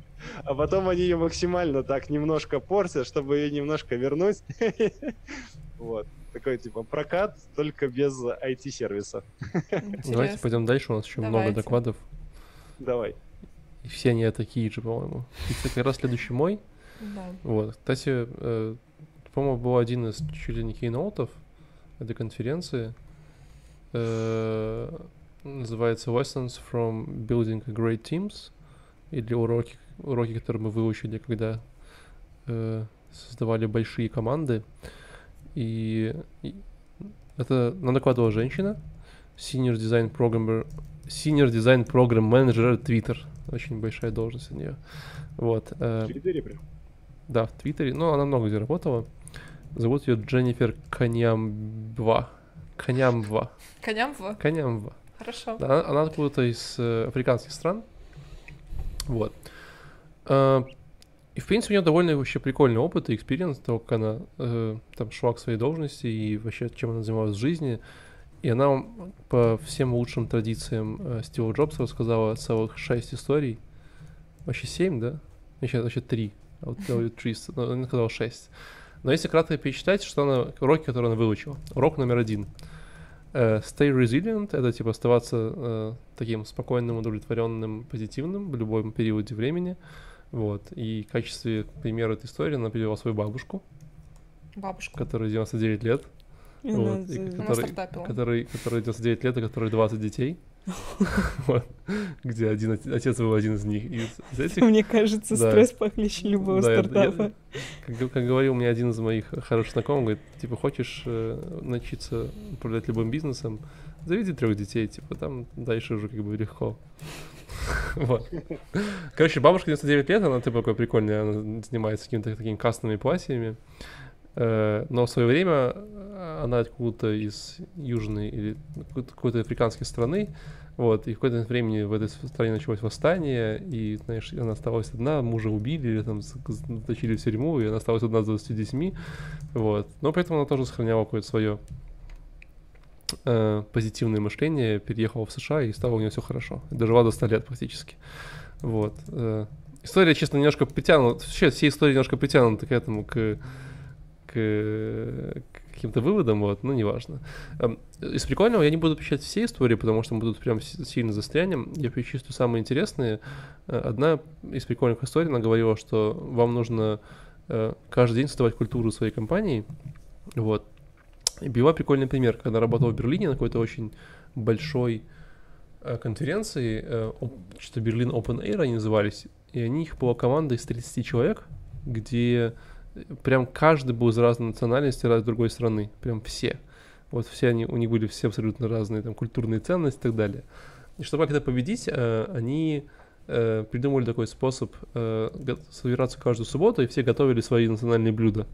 а потом они ее максимально так немножко портят, чтобы ее немножко вернуть. Вот. Такой, типа, прокат, только без IT-сервиса. Давайте пойдем дальше, у нас еще много докладов. Давай. И все они такие же, по-моему. И, кстати, как раз следующий мой. Да. Вот. Кстати, э, по-моему, был один из чуть ли не кейноутов этой конференции. Э, называется Lessons from Building Great Teams. Или уроки, уроки, которые мы выучили, когда э, создавали большие команды. И, и это нам докладывала женщина, Senior Design Programmer, Senior Design Program Manager Twitter. Очень большая должность у нее. Вот. э, В Твиттере прям. да, в Твиттере. Ну, она много где работала. Зовут ее Дженнифер Канямба. Канямба. Коням в? Канямба. Хорошо. Она, она откуда-то из э, африканских стран. Вот. А, и, в принципе, у нее довольно вообще прикольный опыт и experience того, как она э, там шла к своей должности и вообще чем она занималась в жизни. И она по всем лучшим традициям э, Стива Джобса рассказала целых шесть историй. Вообще семь, да? Еще вообще три. А вот три, но она сказала шесть. Но если кратко перечитать, что она, уроки, которые она выучила. Урок номер один. Э, stay resilient — это типа оставаться э, таким спокойным, удовлетворенным, позитивным в любом периоде времени. Вот. И в качестве примера этой истории она привела свою бабушку, Бабушка. которой 99 лет, И Вот, и который, который, который 99 лет, и который 20 детей. Где один оте- отец был один из них. Из этих Мне кажется, стресс похлеще любого стартапа. Как, говорил мне один из моих хороших знакомых, говорит, типа, хочешь э, научиться управлять любым бизнесом, заведи трех детей, типа, там дальше уже как бы легко. Вот. Короче, бабушка 99 лет, она типа такой прикольная, она занимается какими-то такими кастомными платьями. Э, Но в свое время э, она откуда-то из южной или какой-то африканской страны, вот, и в какое-то времени в этой стране началось восстание, и, знаешь, она осталась одна, мужа убили, или там заточили в тюрьму, и она осталась одна с 20 детьми, вот. Но при этом она тоже сохраняла какое-то свое э, позитивное мышление, переехала в США, и стало у нее все хорошо. Дожила до 100 лет практически. Вот. э. История, честно, немножко притянута, вообще все истории немножко притянуты к этому, к, к, каким-то выводам, вот, ну, неважно. Эм, Из прикольного я не буду печатать все истории, потому что мы тут прям си- сильно застрянем. Я перечислю самые интересные. Э, Одна из прикольных историй, она говорила, что вам нужно э, каждый день создавать культуру своей компании. Вот. И была прикольный пример, когда работал в Берлине на какой-то очень большой э, конференции, что-то Берлин Open Air они назывались, и у них была команда из 30 человек, где прям каждый был из разной национальности, раз другой страны, прям все. Вот все они, у них были все абсолютно разные там культурные ценности и так далее. И чтобы как это победить, э, они э, придумали такой способ э, собираться каждую субботу, и все готовили свои национальные блюда.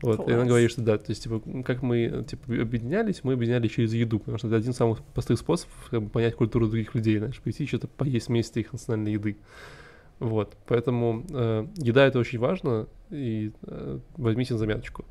Вот, и она Класс. говорит, что да, то есть, типа, как мы, типа, объединялись, мы объединялись через еду, потому что это один из самых простых способов как бы, понять культуру других людей, знаешь, прийти что-то поесть вместе их национальной еды. Вот, поэтому э, еда это очень важно, и э, возьмите на заметочку.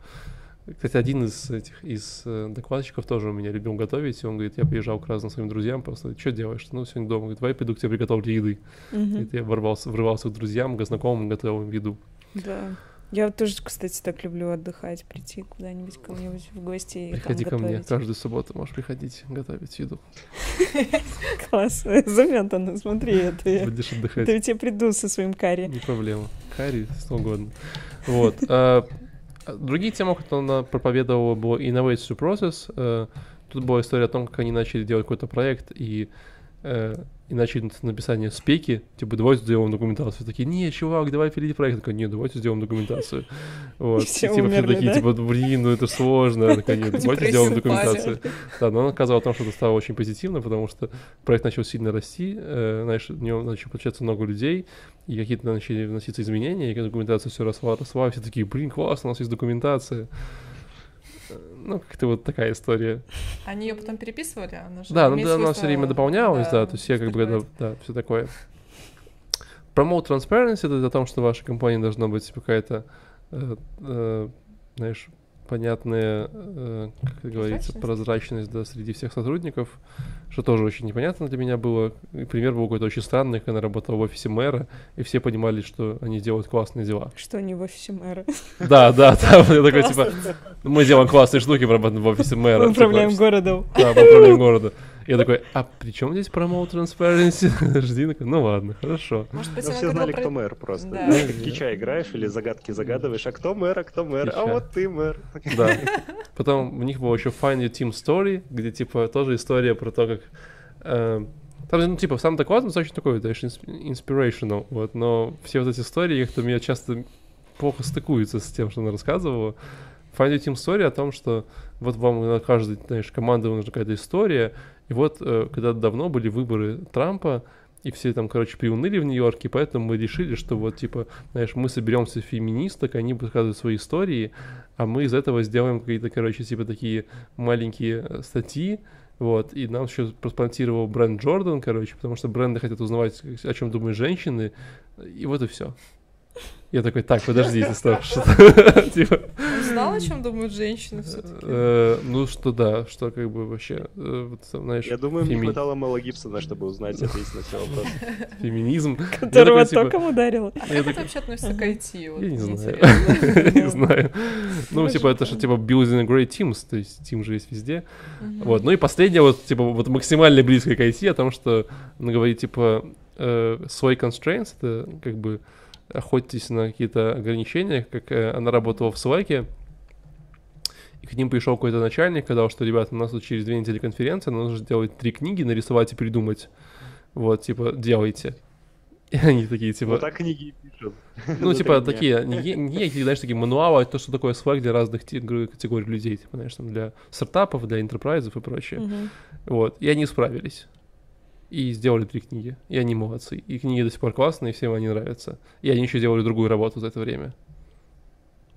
Кстати, один из этих из э, докладчиков тоже у меня любил готовить, и он говорит, я приезжал к разным своим друзьям, просто, что делаешь? Ну, сегодня дома, говорит, давай приду к тебе приготовлю еды. Мгм. И я ворвался, врывался к друзьям, к знакомым, готовил им еду. Да. Я вот тоже, кстати, так люблю отдыхать, прийти куда-нибудь ко мне в гости и Приходи ко мне, готовить. каждую субботу можешь приходить готовить еду. Класс, заметано, смотри, это я. Будешь отдыхать. Это тебе приду со своим карри. Не проблема. Карри, что угодно. Вот. а, а Другие темы, которые она проповедовала, было Innovation Process. Э, Тут была история о том, как они начали делать какой-то проект и, э, и начали с написания спеки, типа, давайте сделаем документацию. Такие, не, чувак, давай впереди проект. Такой, не, давайте сделаем документацию. Вот. И все типа, умерли, такие, да? типа, блин, ну это сложно. Я такая, нет, давайте сделаем документацию. Да, но она сказала о том, что это стало очень позитивно, потому что проект начал сильно расти, э, знаешь, в нем начало получаться много людей, и какие-то начали вноситься изменения, и документация все росла, росла, и все такие, блин, классно, у нас есть документация. Ну, как-то вот такая история. Они ее потом переписывали? Она же Да, ну да, она все время дополнялась, да, да, то есть я как бы, это, да, все такое. Promote transparency это о том, что ваша компания должна быть типа, какая-то, э, э, знаешь, понятная, э, как говорится, Прозрачность? да, среди всех сотрудников, что тоже очень непонятно для меня было. И пример был какой-то очень странный, когда я работал в офисе мэра, и все понимали, что они делают классные дела. Что они в офисе мэра. Да, да, да, я такой, типа, мы делаем классные штуки в офисе мэра. Мы управляем городом. да, мы управляем города. Я такой, а при чем здесь promote transparency? Жди, такой, ну ладно, хорошо. Может быть, Ну, все знали, кто мэр просто. Как Кича играешь или загадки загадываешь, а кто мэр, а кто мэр, а вот ты мэр. Да. Потом у них было еще Find Your Team Story, где, типа, тоже история про то, как... э, там, ну, типа, сам доклад достаточно такой, знаешь, инс- inspirational, вот, но все вот эти истории, как-то у меня часто плохо стыкуются с тем, что она рассказывала. Find Your Team Story о том, что вот вам на каждой, знаешь, команды нужна какая-то история, и вот, э, когда давно были выборы Трампа, и все там, короче, приуныли в Нью-Йорке, поэтому мы решили, что вот, типа, знаешь, мы соберемся феминисток, они будут рассказывать свои истории, а мы из этого сделаем какие-то, короче, типа такие маленькие э, статьи, вот, и нам еще проспонсировал бренд Джордан, короче, потому что бренды хотят узнавать, о чем думают женщины, и вот и все. Я такой, так, подождите, стоп, что типа, знал, о чем думают женщины все-таки? э, ну что да, что как бы вообще, э, знаешь, Я думаю, мне хватало Мэла Гибсона, чтобы узнать ответить на все вопросы. феминизм. Которого типа, током ударило. А как я это вообще относится к IT? Я не знаю. Не знаю. Ну, типа, это же, типа, building a great teams, то есть тим же есть везде. Вот, ну и последнее, вот, типа, вот максимально близко к IT, о том, что она говорит, типа, э, свой constraints, это как бы охотитесь на какие-то ограничения, как э, она работала в Slack, и к ним пришел какой-то начальник, сказал, что, ребята, у нас тут через две недели конференция, нам нужно сделать три книги, нарисовать и придумать. Вот, типа, делайте. И они такие, типа... Вот так книги и пишут. Ну, типа, такие, не, не, какие, знаешь, такие мануалы, а то, что такое Slack для разных категорий людей, типа, знаешь, там, для стартапов, для интерпрайзов и прочее. Вот, и они справились. И сделали три книги. И они молодцы. И книги до сих пор классные, всем они нравятся. И они еще делали другую работу за это время.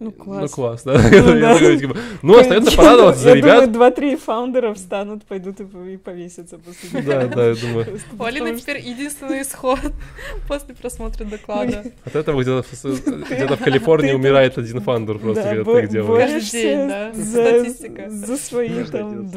Ну, класс. Ну, класс, да. Ну, Я да. такой, типа, Ну, остается Я порадоваться за думаю, Я ребят. думаю, два-три фаундера встанут, пойдут и повесятся после Да, да, я думаю. У Алины теперь единственный исход после просмотра доклада. От этого где-то в, где-то в Калифорнии Ты- умирает один фаундер просто, Да, когда так делает. Каждый день, да, за, статистика. за свои там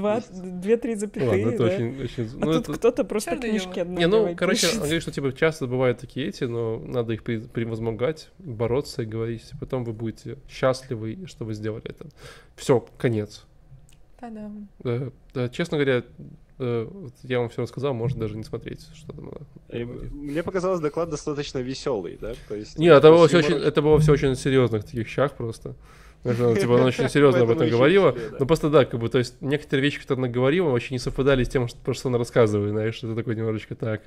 две-три запятые, Ладно, это очень. А ну, тут кто-то просто книжки её. Не, ну, одной короче, он говорит, что, типа, часто бывают такие эти, но надо их превозмогать, бороться и говорить, потом вы будете счастливы, что вы сделали это. Все, конец. Да, честно говоря, э, я вам все рассказал, может даже не смотреть, что там. Мне показалось, доклад достаточно веселый, да? То есть, Не, это было все очень, это было все очень серьезных таких щах просто. Она, Типа, она очень серьезно об этом говорила. да. Ну просто да, как бы, то есть некоторые вещи, которые она говорила, вообще не совпадали с тем, что, про что она рассказывает, знаешь, это такой немножечко так.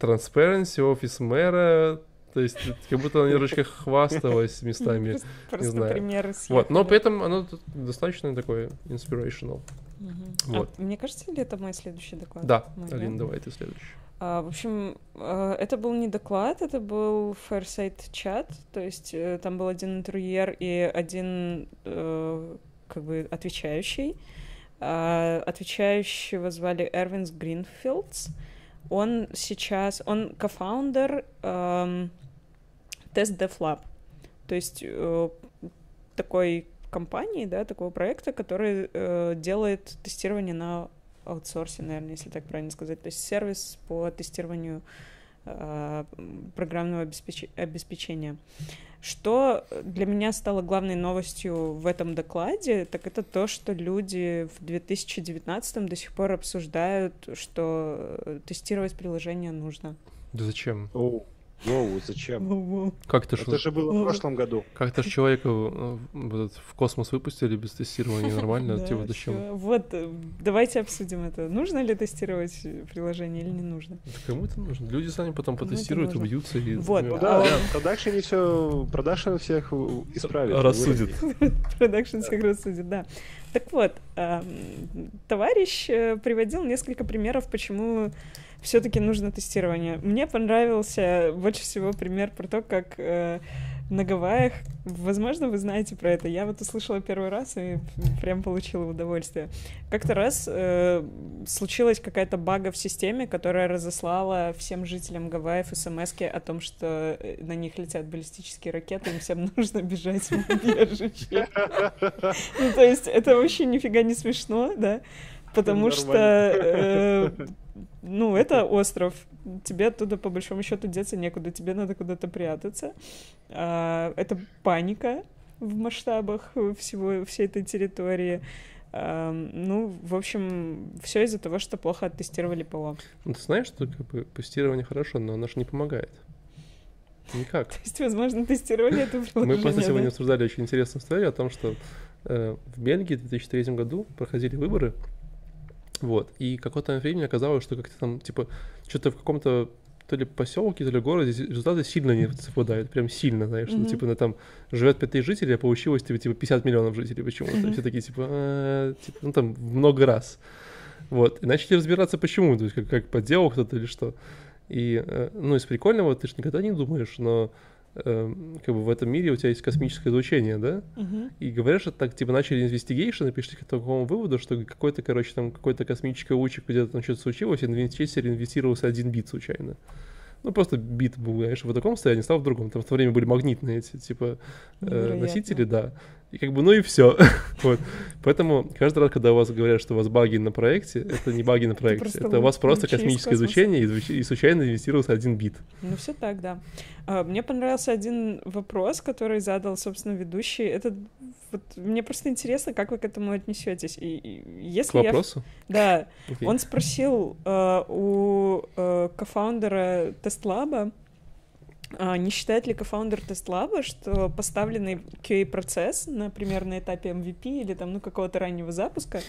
Transparency, офис мэра, то есть как будто она немножечко хвасталась местами. Просто- Просто знаю. примеры Вот, но при этом оно достаточно такое inspirational. Мгм. вот. А мне кажется, ли это мой следующий доклад? Да, Мой, Алина, давай ты следующий. А, в общем, э, это был не доклад, это был Fireside чат, то есть э, там был один интервьюер и один э, как бы отвечающий. А, Отвечающего звали Эрвинс Гринфилдс. Он сейчас, он кофаундер эм, Test Dev Lab, то есть э, такой компании, да, такого проекта, который э, делает тестирование на аутсорсе, наверное, если так правильно сказать, то есть сервис по тестированию э, программного обеспеч- обеспечения. Что для меня стало главной новостью в этом докладе, так это то, что люди в 2019 до сих пор обсуждают, что э, тестировать приложение нужно. Да зачем? Оу, воу, зачем? Как ты Это же было в прошлом году. Как-то ж человека э, в в космос выпустили без тестирования нормально, Да, типа зачем? Вот, э, давайте обсудим это. Нужно ли тестировать приложение или не нужно? Это кому это нужно? Люди сами потом Кому потестируют, убьются и... Вот, ну, Ну А да, да, в production е все, production всех исправит. Рассудит. выровняет. Production всех рассудит, да. Так вот, товарищ э, приводил несколько примеров, почему все-таки нужно тестирование. Мне понравился больше всего пример про то, как э, на Гавайях. Возможно, вы знаете про это. Я вот услышала первый раз и прям получила удовольствие. Как-то раз э, случилась какая-то бага в системе, которая разослала всем жителям Гавайев смс о том, что э, на них летят баллистические ракеты, им всем нужно бежать в убежище. Ну, то есть это вообще нифига не смешно, да? Потому что, э, ну, это остров, тебе оттуда по большому счету деться некуда, тебе надо куда-то прятаться. А, это паника в масштабах всего всей этой территории. А, ну, в общем, все из-за того, что плохо оттестировали ПО. Ну, ты знаешь, что как бы, тестирование хорошо, но оно же не помогает. Никак. То есть, возможно, тестировали это приложение, Мы просто сегодня да? обсуждали очень интересную историю о том, что э, в Бельгии в 2003 году проходили выборы, вот, и какое-то время оказалось, что как-то там, типа, что-то в каком-то то ли поселке, то ли городе результаты сильно не совпадают, прям сильно, знаешь, mm-hmm. что, типа, на там живет 5 тысяч жителей, а получилось, типа, типа 50 миллионов жителей почему-то. Mm-hmm. Все такие, типа, а, типа, ну, там, много раз. Вот, и начали разбираться, почему, то есть, как, как подделал кто-то или что. И, э, ну, из прикольного ты же никогда не думаешь, но Эм, как бы в этом мире у тебя есть космическое излучение, да? Uh-huh. И говорят, что так, типа, начали инвестигейшн и пришли к такому выводу, что какой-то, короче, там, какой-то космический лучик где-то там что-то случилось, и на Винчестере инвестировался один бит случайно. Ну, просто бит был, знаешь, в таком состоянии, стал в другом. Там в то время были магнитные эти, типа, э, носители, да. И как бы, ну и все. вот. Поэтому каждый раз, когда у вас говорят, что у вас баги на проекте, это не баги на проекте. Это у вас просто космическое изучение, и случайно инвестировался один бит. Ну, все так, да. А, мне понравился один вопрос, который задал, собственно, ведущий. Это вот мне просто интересно, как вы к этому отнесетесь. И, и если к вопросу? Я... Да. Okay. Он спросил э, у э, кофаундера Тестлаба, не считает ли кофаундер TestLab, что поставленный QA-процесс, например, на этапе MVP или там, ну, какого-то раннего запуска,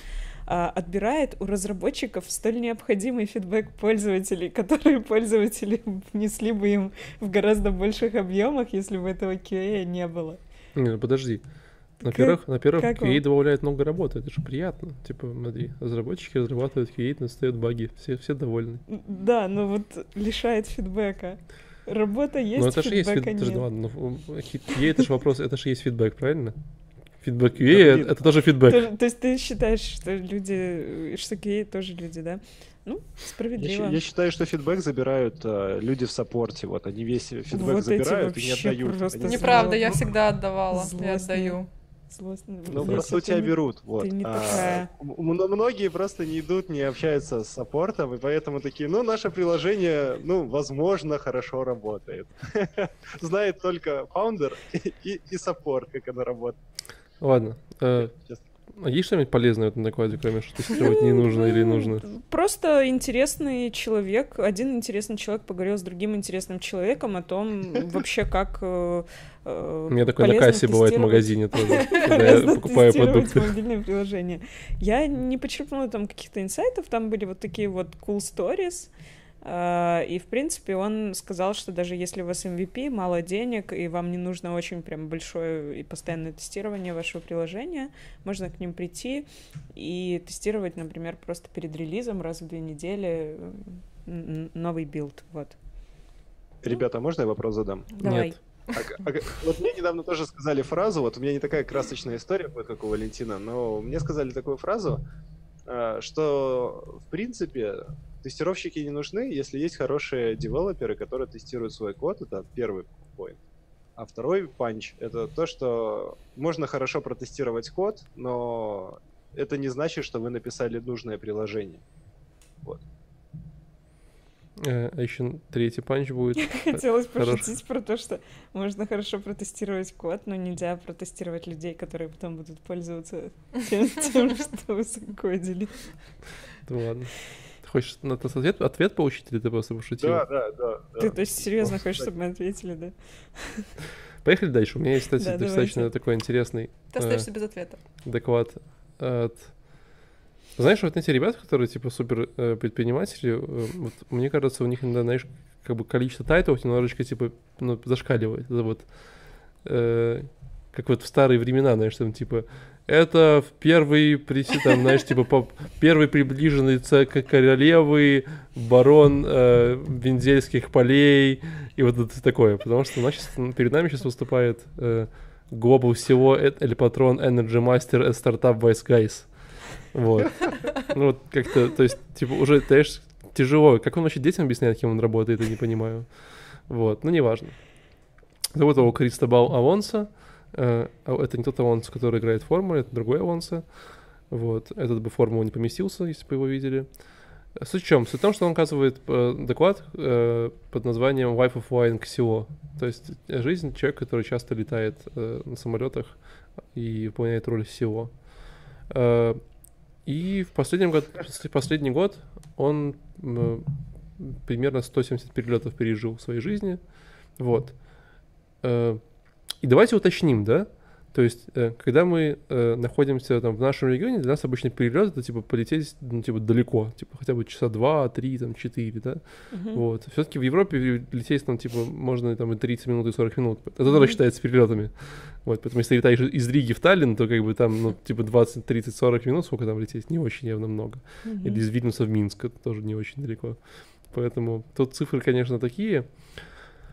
а, отбирает у разработчиков столь необходимый фидбэк пользователей, которые пользователи внесли бы им в гораздо больших объемах, если бы этого QA не было? Не, ну подожди. Во-первых, во-первых, QA добавляет много работы, это же приятно. Типа, смотри, разработчики разрабатывают QA, настают баги, все, все довольны. Да, но вот лишает фидбэка. Работа есть, Ну это же есть фидбэк, нет. Ладно, ну, QA это же вопрос, это же есть фидбэк, правильно? Фидбэк QA это, это тоже фидбэк. То, то есть ты считаешь, что люди, что QA тоже люди, да? Ну, справедливо. Я, я считаю, что фидбэк забирают а, люди в саппорте. Вот они весь фидбэк вот забирают и не отдают. Они... Неправда, я всегда отдавала, я отдаю злостно. Ну, просто у тебя берут. Вот. Ты не а, такая. Многие просто не идут, не общаются с support ом, и поэтому такие, ну, наше приложение, ну, возможно, хорошо работает. Знает только founder и, и support, как оно работает. Ладно. Э, а есть что-нибудь полезное в этом докладе, кроме что тестировать не нужно или нужно? Просто интересный человек, один интересный человек поговорил с другим интересным человеком о том вообще, как э, э У меня такое на кассе бывает в магазине тоже, когда я покупаю продукты. мобильное приложение. Я не почерпнула там каких-то инсайтов, там были вот такие вот cool stories, и, в принципе, он сказал, что даже если у вас MVP, мало денег, и вам не нужно очень прям большое и постоянное тестирование вашего приложения, можно к ним прийти и тестировать, например, просто перед релизом раз в две недели новый build. Вот. Ребята, можно я вопрос задам? Давай. Нет. А, а, вот мне недавно тоже сказали фразу, вот у меня не такая красочная история будет, как у Валентина, но мне сказали такую фразу, а, что, в принципе, Тестировщики не нужны, если есть хорошие девелоперы, которые тестируют свой код. Это первый point. А второй point — это то, что можно хорошо протестировать код, но это не значит, что вы написали нужное приложение. Вот. Э, а еще третий point будет. Хотелось пошутить про то, что можно хорошо протестировать код, но нельзя протестировать людей, которые потом будут пользоваться тем, тем что вы закодили. Да ладно. Ты хочешь на этот ответ, ответ получить, или ты просто пошутил? Да, да, да. Ты, то есть, серьезно хочешь, чтобы мы ответили, да? Поехали дальше. У меня есть, кстати, да, достаточно давайте. такой интересный... Ты остаешься э, без ответа. Доклад от... Знаешь, вот эти ребята, которые, типа, супер э, предприниматели, э, вот, мне кажется, у них иногда, знаешь, как бы количество тайтов немножечко, типа, ну, зашкаливает. Это вот... Э, как вот в старые времена, знаешь, там, типа, это в первый, там, знаешь, типа, по, первый приближенный к королевы, барон э, Вензельских полей И вот это такое, потому что значит, перед нами сейчас выступает э, Global всего или патрон Energy Master Startup Vice Guys. Вот. Ну вот как-то, то есть, типа, уже, знаешь, тяжело. Как он вообще детям объясняет, кем он работает, я не понимаю. Вот, ну неважно. Зовут его Кристобал Авонса. Э, а это не тот Авонс, который играет в это другой Авонса. Вот, этот бы формула не поместился, если бы его видели. Суть в чем? Суть в том, что он оказывает э, доклад э, под названием Life of Flying CO. То есть жизнь человека, который часто летает э, на самолетах и выполняет роль SEO. Э, и в последнем год, последний год он э, примерно 170 перелетов пережил в своей жизни. Вот. Э, и давайте уточним, да, то есть, э, когда мы э, находимся там в нашем регионе, для нас обычно перелет это типа полететь, ну, типа, далеко, типа хотя бы часа два, три, там, четыре, да. Uh-huh. Вот. Все-таки в Европе лететь там, типа, можно там и 30 минут, и 40 минут. Это uh-huh. тоже считается перелетами. Вот, поэтому если летаешь из Риги в Таллин, то как бы там, ну, типа 20, 30, 40 минут, сколько там лететь, не очень явно много. Uh-huh. Или из Вильнюса в Минск, это тоже не очень далеко. Поэтому тут цифры, конечно, такие.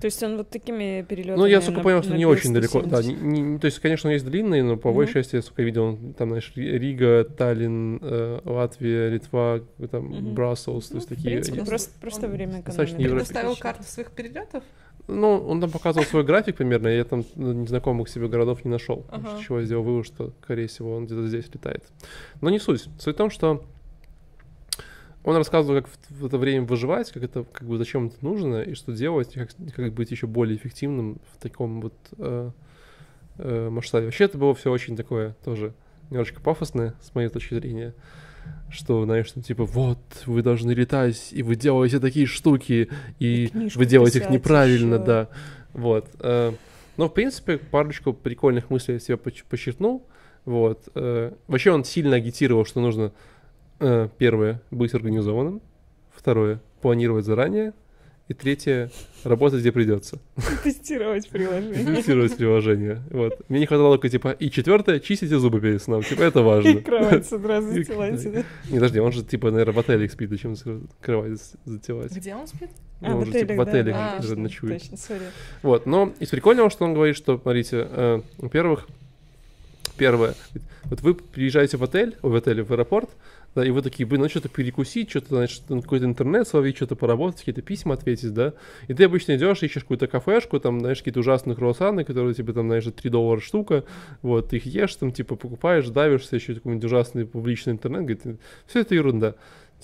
То есть он вот такими перелетами. Ну, я, сука, понял, что не очень далеко. Да, не, не, то есть, конечно, он есть длинный, но по большей части, я, сука, видел, там, знаешь, Рига, Таллин, э, Латвия, Литва, там, mm-hmm. Брасселс, то есть ну, такие. В принципе, просто, просто время Достаточно Он предоставил карту своих перелетов? Ну, он там показывал свой график примерно, и я там ну, незнакомых себе городов не нашел. Ага. Чего я сделал вывод, что, скорее всего, он где-то здесь летает. Но не суть. Суть в том, что он рассказывал, как в, это время выживать, как это, как бы зачем это нужно и что делать, и как, как быть еще более эффективным в таком вот э, э, масштабе. Вообще это было все очень такое тоже немножечко пафосное с моей точки зрения, что, знаешь, там типа вот вы должны летать и вы делаете такие штуки и, и вы делаете их неправильно, еще. да, вот. Э, но в принципе парочку прикольных мыслей я себе подчеркнул, вот. Э, вообще он сильно агитировал, что нужно первое — быть организованным. Второе — планировать заранее. И третье — работать где придется. Тестировать приложение. Тестировать приложение. Вот. Мне не хватало только, типа, и четвертое — чистите зубы перед сном. Типа, это важно. И кровать сразу застилайте, да? Не, подожди, он же, типа, наверное, в отеле спит, зачем кровать застилать. Где он спит? Ну, а, он в отеле, типа, в отеле да, да, ночует. Точно, сори. Вот, но из прикольного, что он говорит, что, смотрите, э, во-первых, первое, вот вы приезжаете в отель, в отеле, в аэропорт, да, и вы такие, блин, ну что-то перекусить, что-то, значит, какой-то интернет словить, что-то поработать, какие-то письма ответить, да, и ты обычно идешь, ищешь какую-то кафешку, там, знаешь, какие-то ужасные круассаны, которые тебе, там, знаешь, 3 доллара штука, вот, ты их ешь, там, типа, покупаешь, давишься, еще какой-нибудь ужасный публичный интернет, говорит, все это ерунда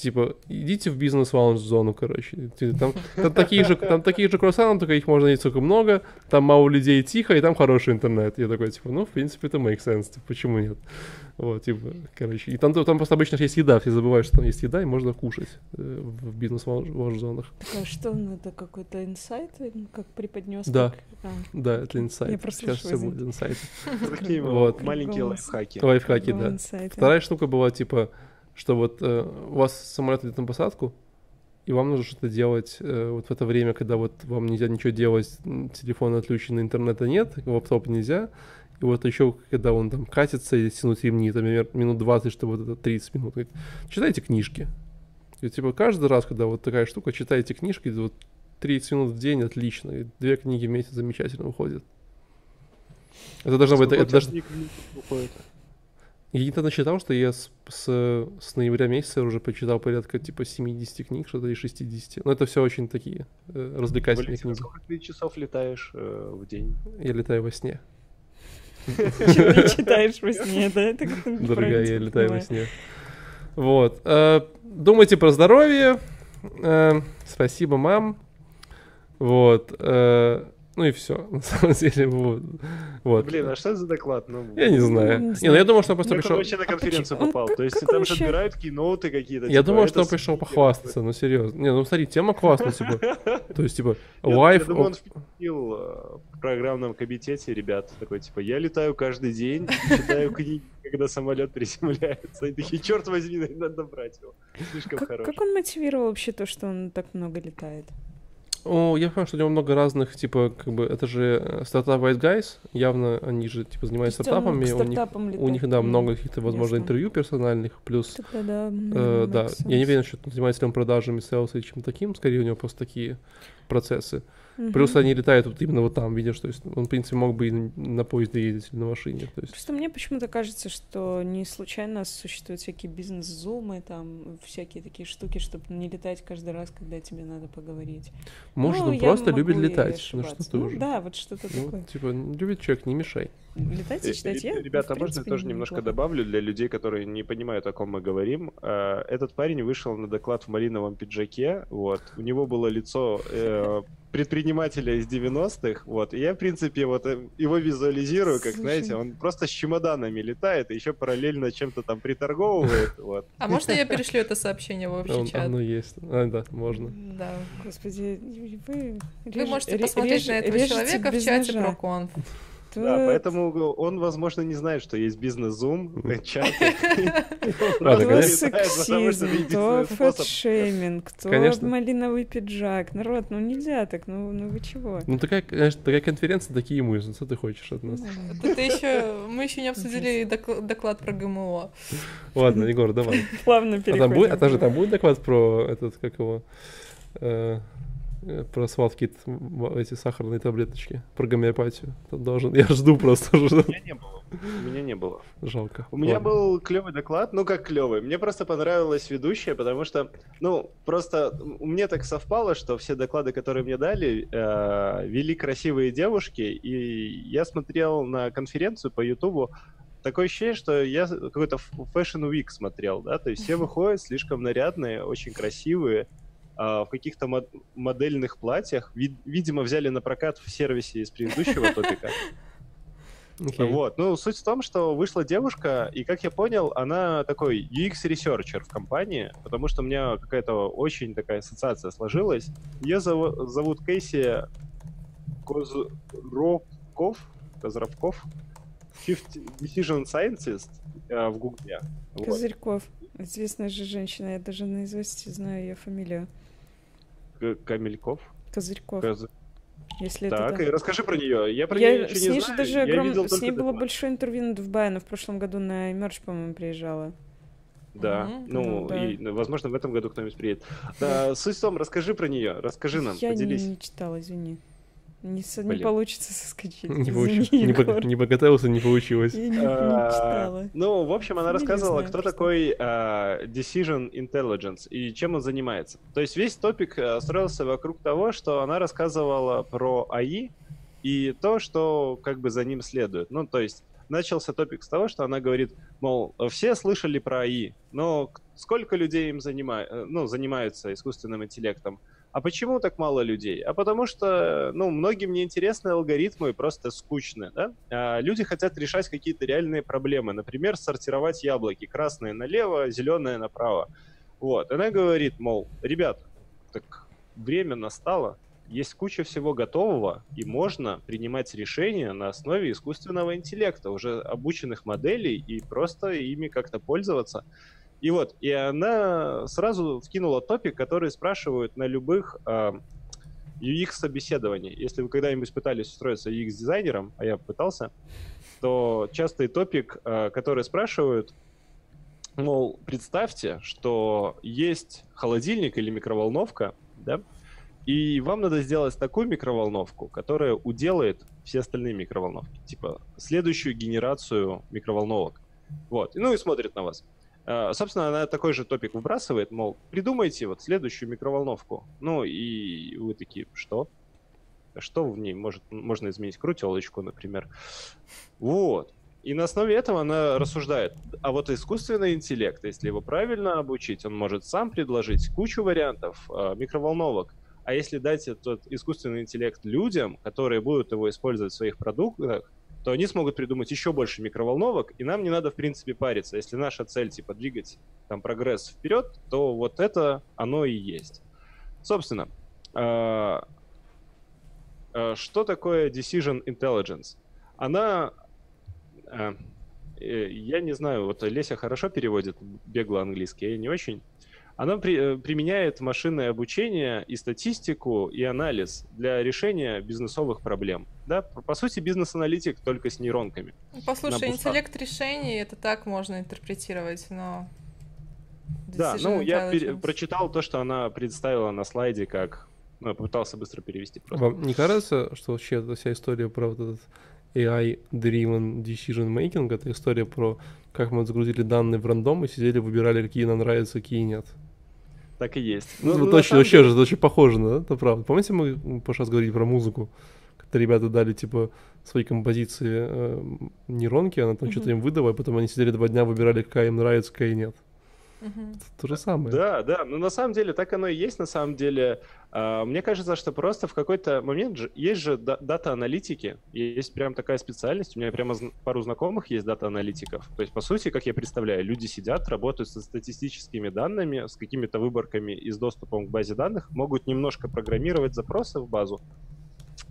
типа, идите в бизнес-лаунж-зону, короче. Там, там, такие же, там такие же круассаны, только их можно есть только много, там мало людей тихо, и там хороший интернет. Я такой, типа, ну, в принципе, это make sense, типа, почему нет? Вот, типа, короче. И там, там просто обычно есть еда, все забывают, что там есть еда, и можно кушать э, в бизнес-лаунж-зонах. Так, а что, ну, это какой-то инсайт, как преподнес? Да, как... а. да, это инсайт. Я просто Сейчас все будет инсайт. Такие вот маленькие лайфхаки. Лайфхаки, да. Вторая штука была, типа, что вот э, у вас самолет идет на посадку, и вам нужно что-то делать э, вот в это время, когда вот вам нельзя ничего делать, телефон отключен, интернета нет, лаптоп нельзя, и вот еще, когда он там катится и тянуть ремни, там, например, минут 20, чтобы вот это 30 минут, говорит, читайте книжки. И типа каждый раз, когда вот такая штука, читайте книжки, вот 30 минут в день отлично, и две книги в месяц замечательно уходят. Это должно быть... Это, это должно... Я недавно читал, что я с, с, с ноября месяца уже почитал порядка типа 70 книг, что-то и 60. Но это все очень такие э, развлекательные Валентин, книги. Сколько ты часов летаешь э, в день? Я летаю во сне. Ты читаешь во сне, да? Дорогая, я летаю во сне. Вот. Э, думайте про здоровье. Э, спасибо, мам. Вот. Ну и все, на самом деле, вот. вот. Блин, а что за доклад? Ну, я не знаю. Не, не ну я думал, что он просто пришел... вообще на конференцию а попал? То есть там же отбирают кейноуты какие-то. Я типа, думал, что он пришел похвастаться, ну серьезно. Не, ну смотри, тема классная, типа. То есть, типа, лайф... Я думаю, он впустил э, в программном комитете ребят такой, типа, я летаю каждый день, читаю книги, когда самолет приземляется. И такие, черт возьми, надо брать его. Слишком хороший. Как он мотивировал вообще то, что он так много летает? О, я понимаю, что у него много разных, типа, как бы, это же э, стартап White Guys, явно они же, типа, занимаются стартапами, у них, у них, да, М, много каких-то, возможно, ясно. интервью персональных, плюс, Тогда да, э, да, я не уверен, что он занимается ли он продажами, селс или чем-то таким, скорее у него просто такие процессы. Мгм. Плюс они летают вот именно вот там, видишь, то есть он, в принципе, мог бы и на поезде ездить или на машине, то есть... Просто мне почему-то кажется, что не случайно существуют всякие бизнес-зумы, там, всякие такие штуки, чтобы не летать каждый раз, когда тебе надо поговорить. Может, Ну, он просто любит летать, ну ошибаться. что Ну уже. да, вот что-то Ну, такое. типа, любит человек, не мешай. Летать и читать я, Ребята, можно я тоже немножко добавлю для людей, которые не понимают, о ком мы говорим. Э, Этот парень вышел на доклад в малиновом пиджаке, вот. У него было лицо э, предпринимателя из 90-х, вот. И я, в принципе, вот э, его визуализирую, как, Слушай. знаете, он просто с чемоданами летает и еще параллельно чем-то там приторговывает, вот. А можно я перешлю это сообщение в общий чат? оно есть. А, да, можно. Да. Господи, вы... Вы можете ре- посмотреть на этого человека в чате ножа. Проконф. Да, поэтому он, возможно, не знает, что есть бизнес-зум, чат. То конечно. сексизм, то фэтшейминг, то малиновый пиджак. Народ, ну нельзя так, ну, ну вы чего? Ну, такая, конечно, такая конференция, такие ему, ну, что ты хочешь от нас? Это еще мы еще не обсудили докл- доклад про ГМО. Ладно, Егор, давай. Плавно А переходим. там будет, а также там будет доклад про этот, как его, э, про свалки эти сахарные таблеточки, про гомеопатию. Там должен, я жду просто У меня не было. У меня не было. жалко. У меня был клевый доклад, ну как клевый. Мне просто понравилась ведущая, потому что, ну, просто меня так совпало, что все доклады, которые мне дали, э, вели красивые девушки, и я смотрел на конференцию по Ютубу. Такое ощущение, что я какой-то Fashion Week смотрел, да, то есть все выходят слишком нарядные, очень красивые, в каких-то мод- модельных платьях. Вид- видимо, взяли на прокат в сервисе из предыдущего топика. Окей. Вот, ну, суть в том, что вышла девушка, и, как я понял, она такой UX-researcher в компании, потому что у меня какая-то очень такая ассоциация сложилась. Ее зову- зовут Кейси Козровков, Козровков, Fifth Decision Scientist э, в Гугле. Вот. Козырьков. Известная же женщина, я даже наизусть знаю ее фамилию. Камельков. Козырьков, Коз- если Так, это и да. расскажи про нее. Я про Я нее с ничего не ней же знаю. даже я огром- видел с ней было доклад. большое интервью на Дубае, она в прошлом году на Emerge, по-моему, приезжала. Да, Мгм. ну, Ну, да. и, ну, возможно, в этом году кто-нибудь приедет. Да, суть в том, расскажи про нее, расскажи нам, я не, поделись. не читала, извини. Не, со- не получится соскочить. Не, извини, получилось. не, по- не поготовился, не получилось. Я не, не А, читала. Ну, в общем, она рассказывала, знаю кто просто. такой а, Decision Intelligence и чем он занимается. То есть весь топик а, строился вокруг того, что она рассказывала про АИ и то, что как бы за ним следует. Ну, то есть начался топик с того, что она говорит, мол, все слышали про АИ, но сколько людей им занима... э, ну, занимаются искусственным интеллектом? А почему так мало людей? А потому что, ну, многим неинтересны алгоритмы, просто скучны, да? А люди хотят решать какие-то реальные проблемы. Например, сортировать яблоки. Красное налево, зеленое направо. Вот. Она говорит, мол, ребята, так время настало, есть куча всего готового, и можно принимать решения на основе искусственного интеллекта, уже обученных моделей, и просто ими как-то пользоваться. И вот, и она сразу вкинула топик, который спрашивают на любых а, UX-собеседований. Если вы когда-нибудь пытались устроиться UX-дизайнером, а я пытался, то частый топик, а, который спрашивают, мол, представьте, что есть холодильник или микроволновка, да, и вам надо сделать такую микроволновку, которая уделает все остальные микроволновки, типа следующую генерацию микроволновок. Вот, ну и смотрит на вас. А, Собственно, она такой же топик выбрасывает, мол, придумайте вот следующую микроволновку. Ну и вы такие, что? Что в ней может, можно изменить? Крутелочку, например. Вот. И на основе этого она рассуждает. А вот искусственный интеллект, если его правильно обучить, он может сам предложить кучу вариантов а, микроволновок. А если дать этот искусственный интеллект людям, которые будут его использовать в своих продуктах, то они смогут придумать еще больше микроволновок, и нам не надо, в принципе, париться. Если наша цель, типа, двигать там прогресс вперед, то вот это оно и есть. Собственно, а, а, что такое Decision Intelligence? Она, а, э, я не знаю, вот Леся хорошо переводит бегло английский, я не очень. Она при, э, применяет машинное обучение и статистику, и анализ для решения бизнесовых проблем. Да? По сути, бизнес-аналитик только с нейронками. Послушай, интеллект решений, это так можно интерпретировать, но... Да, ну я пер- прочитал то, что она представила на слайде, как... Ну, попытался быстро перевести просто. Вам не кажется, что вообще эта вся история про вот этот AI-driven decision making, это история про как мы загрузили данные в рандом и сидели, выбирали, какие нам нравятся, какие нет. Так и есть. Ну, ну, точно, вообще деле... же это очень похоже, да? Это правда. Помните, мы в прошлый раз говорили про музыку? Когда ребята дали, типа, свои композиции э, нейронки, она там mm-hmm. что-то им выдала, и потом они сидели два дня, выбирали, какая им нравится, какая нет. Угу. То же самое. Да, да, но на самом деле так оно и есть, на самом деле. А, мне кажется, что просто в какой-то момент же, есть же дата-аналитики, есть прям такая специальность, у меня прямо пару знакомых есть дата-аналитиков. То есть, по сути, как я представляю, люди сидят, работают со статистическими данными, с какими-то выборками и с доступом к базе данных, могут немножко программировать запросы в базу,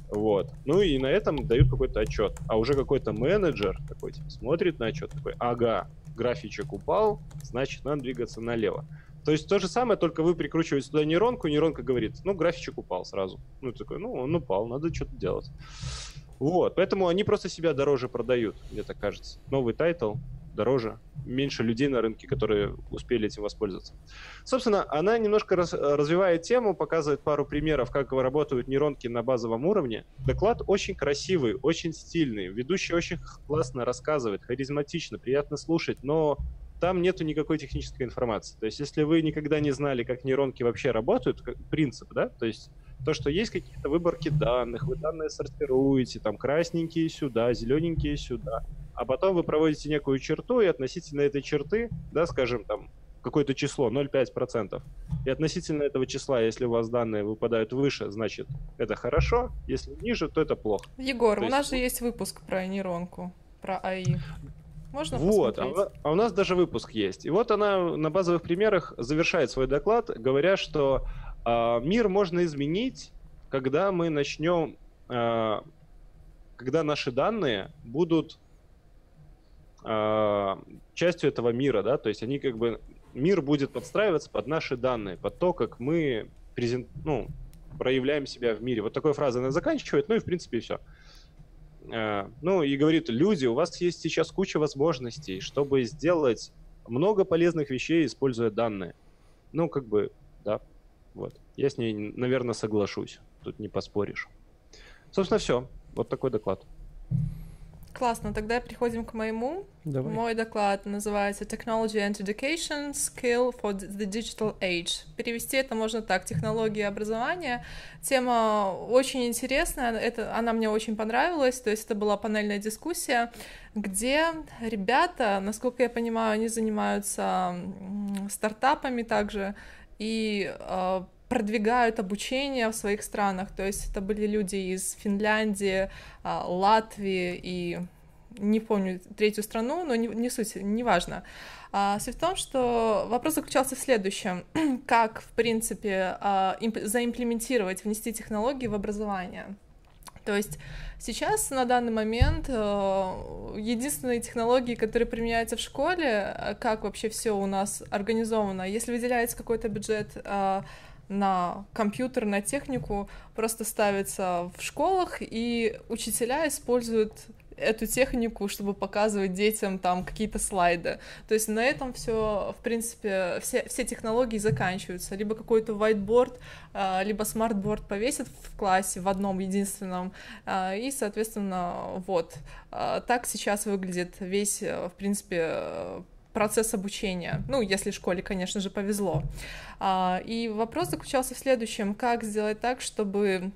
вот. Ну и на этом дают какой-то отчет. А уже какой-то менеджер такой типа, смотрит на отчет, такой, ага, графичек упал, значит, надо двигаться налево. То есть то же самое, только вы прикручиваете туда нейронку, нейронка говорит, ну, графичек упал сразу. Ну, такой, ну, он упал, надо что-то делать. Вот, поэтому они просто себя дороже продают, мне так кажется. Новый title, дороже, меньше людей на рынке, которые успели этим воспользоваться. Собственно, она немножко раз, развивает тему, показывает пару примеров, как работают нейронки на базовом уровне. Доклад очень красивый, очень стильный, ведущий очень классно рассказывает, харизматично, приятно слушать, но там нету никакой технической информации. То есть, если вы никогда не знали, как нейронки вообще работают, как принцип, да, то есть то, что есть какие-то выборки данных, вы данные сортируете, там красненькие сюда, зелененькие сюда, а потом вы проводите некую черту, и относительно этой черты, да, скажем, там, какое-то число, 0,5%. И относительно этого числа, если у вас данные выпадают выше, значит, это хорошо, если ниже, то это плохо. Егор, то у есть... нас же есть выпуск про нейронку, про АИ. Можно вот, а, а у нас даже выпуск есть. И вот она на базовых примерах завершает свой доклад, говоря, что мир можно изменить, когда мы начнем, э, когда наши данные будут э, частью этого мира, да, то есть они как бы мир будет подстраиваться под наши данные, под то, как мы презент, ну, проявляем себя в мире. Вот такой фразой она заканчивает, ну и в принципе все. Ну и говорит, люди, у вас есть сейчас куча возможностей, чтобы сделать много полезных вещей, используя данные. Ну, как бы, вот. Я с ней, наверное, соглашусь. Тут не поспоришь. Собственно, все. Вот такой доклад. Классно, тогда переходим к моему. Давай. Мой доклад называется Technology and Education Skill for the Digital Age. Перевести это можно так, технологии образования. Тема очень интересная, это, она мне очень понравилась, то есть это была панельная дискуссия, где ребята, насколько я понимаю, они занимаются стартапами также, и э, продвигают обучение в своих странах. То есть это были люди из Финляндии, а, Латвии и не помню третью страну, но не, не суть, неважно. А, суть в том, что вопрос заключался в следующем. как, в принципе, а, имп- заимплементировать, внести технологии в образование. То есть сейчас, на данный момент, единственные технологии, которые применяются в школе, как вообще все у нас организовано, если выделяется какой-то бюджет на компьютер, на технику просто ставится в школах, и учителя используют эту технику, чтобы показывать детям там какие-то слайды. То есть на этом все, в принципе, все, все технологии заканчиваются. Либо какой-то whiteboard, а, либо smartboard повесят в классе в одном единственном, а, и, соответственно, вот. А, так сейчас выглядит весь, в принципе, процесс обучения. Ну, если школе, конечно же, повезло. И вопрос заключался в следующем. Как сделать так, чтобы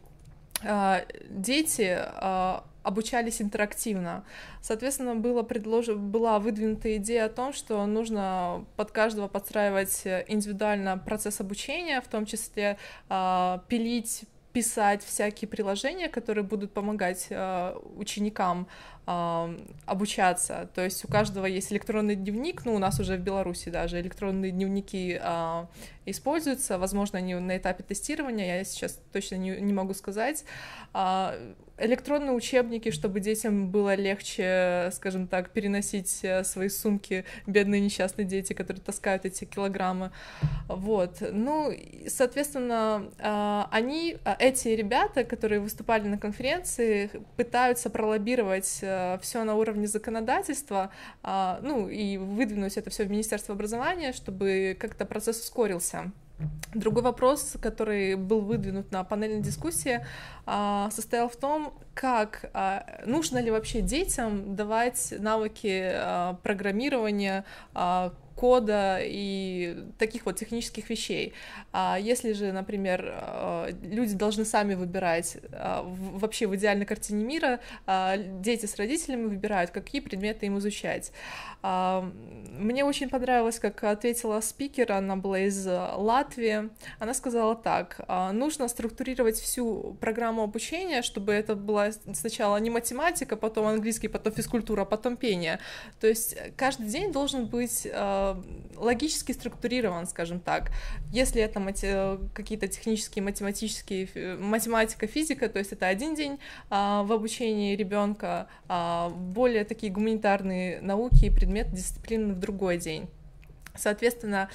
дети а, обучались интерактивно. Соответственно, было предлож... была выдвинута идея о том, что нужно под каждого подстраивать индивидуально процесс обучения, в том числе э, пилить писать всякие приложения, которые будут помогать э, ученикам э, обучаться. То есть у каждого есть электронный дневник, ну, у нас уже в Беларуси даже электронные дневники э, используются. Возможно, они на этапе тестирования, я сейчас точно не, не могу сказать. А, электронные учебники, чтобы детям было легче, скажем так, переносить э, свои сумки, бедные несчастные дети, которые таскают эти килограммы. Вот. Ну, соответственно, а, они, а, эти ребята, которые выступали на конференции, пытаются пролоббировать э, все на уровне законодательства, а, ну, и выдвинуть это все в Министерство образования, чтобы как-то процесс ускорился. Другой вопрос, который был выдвинут на панельной дискуссии, а, состоял в том, как а, нужно ли вообще детям давать навыки а, программирования, кода и таких вот технических вещей. А если же, например, люди должны сами выбирать, вообще в идеальной картине мира дети с родителями выбирают, какие предметы им изучать. Мне очень понравилось, как ответила спикер, она была из Латвии. Она сказала так, нужно структурировать всю программу обучения, чтобы это была сначала не математика, потом английский, потом физкультура, потом пение. То есть каждый день должен быть логически структурирован, скажем так. Если это какие-то технические, математические, математика, физика, то есть это один день а, в обучении ребенка, а, более такие гуманитарные науки и предметы, дисциплины в другой день. Соответственно,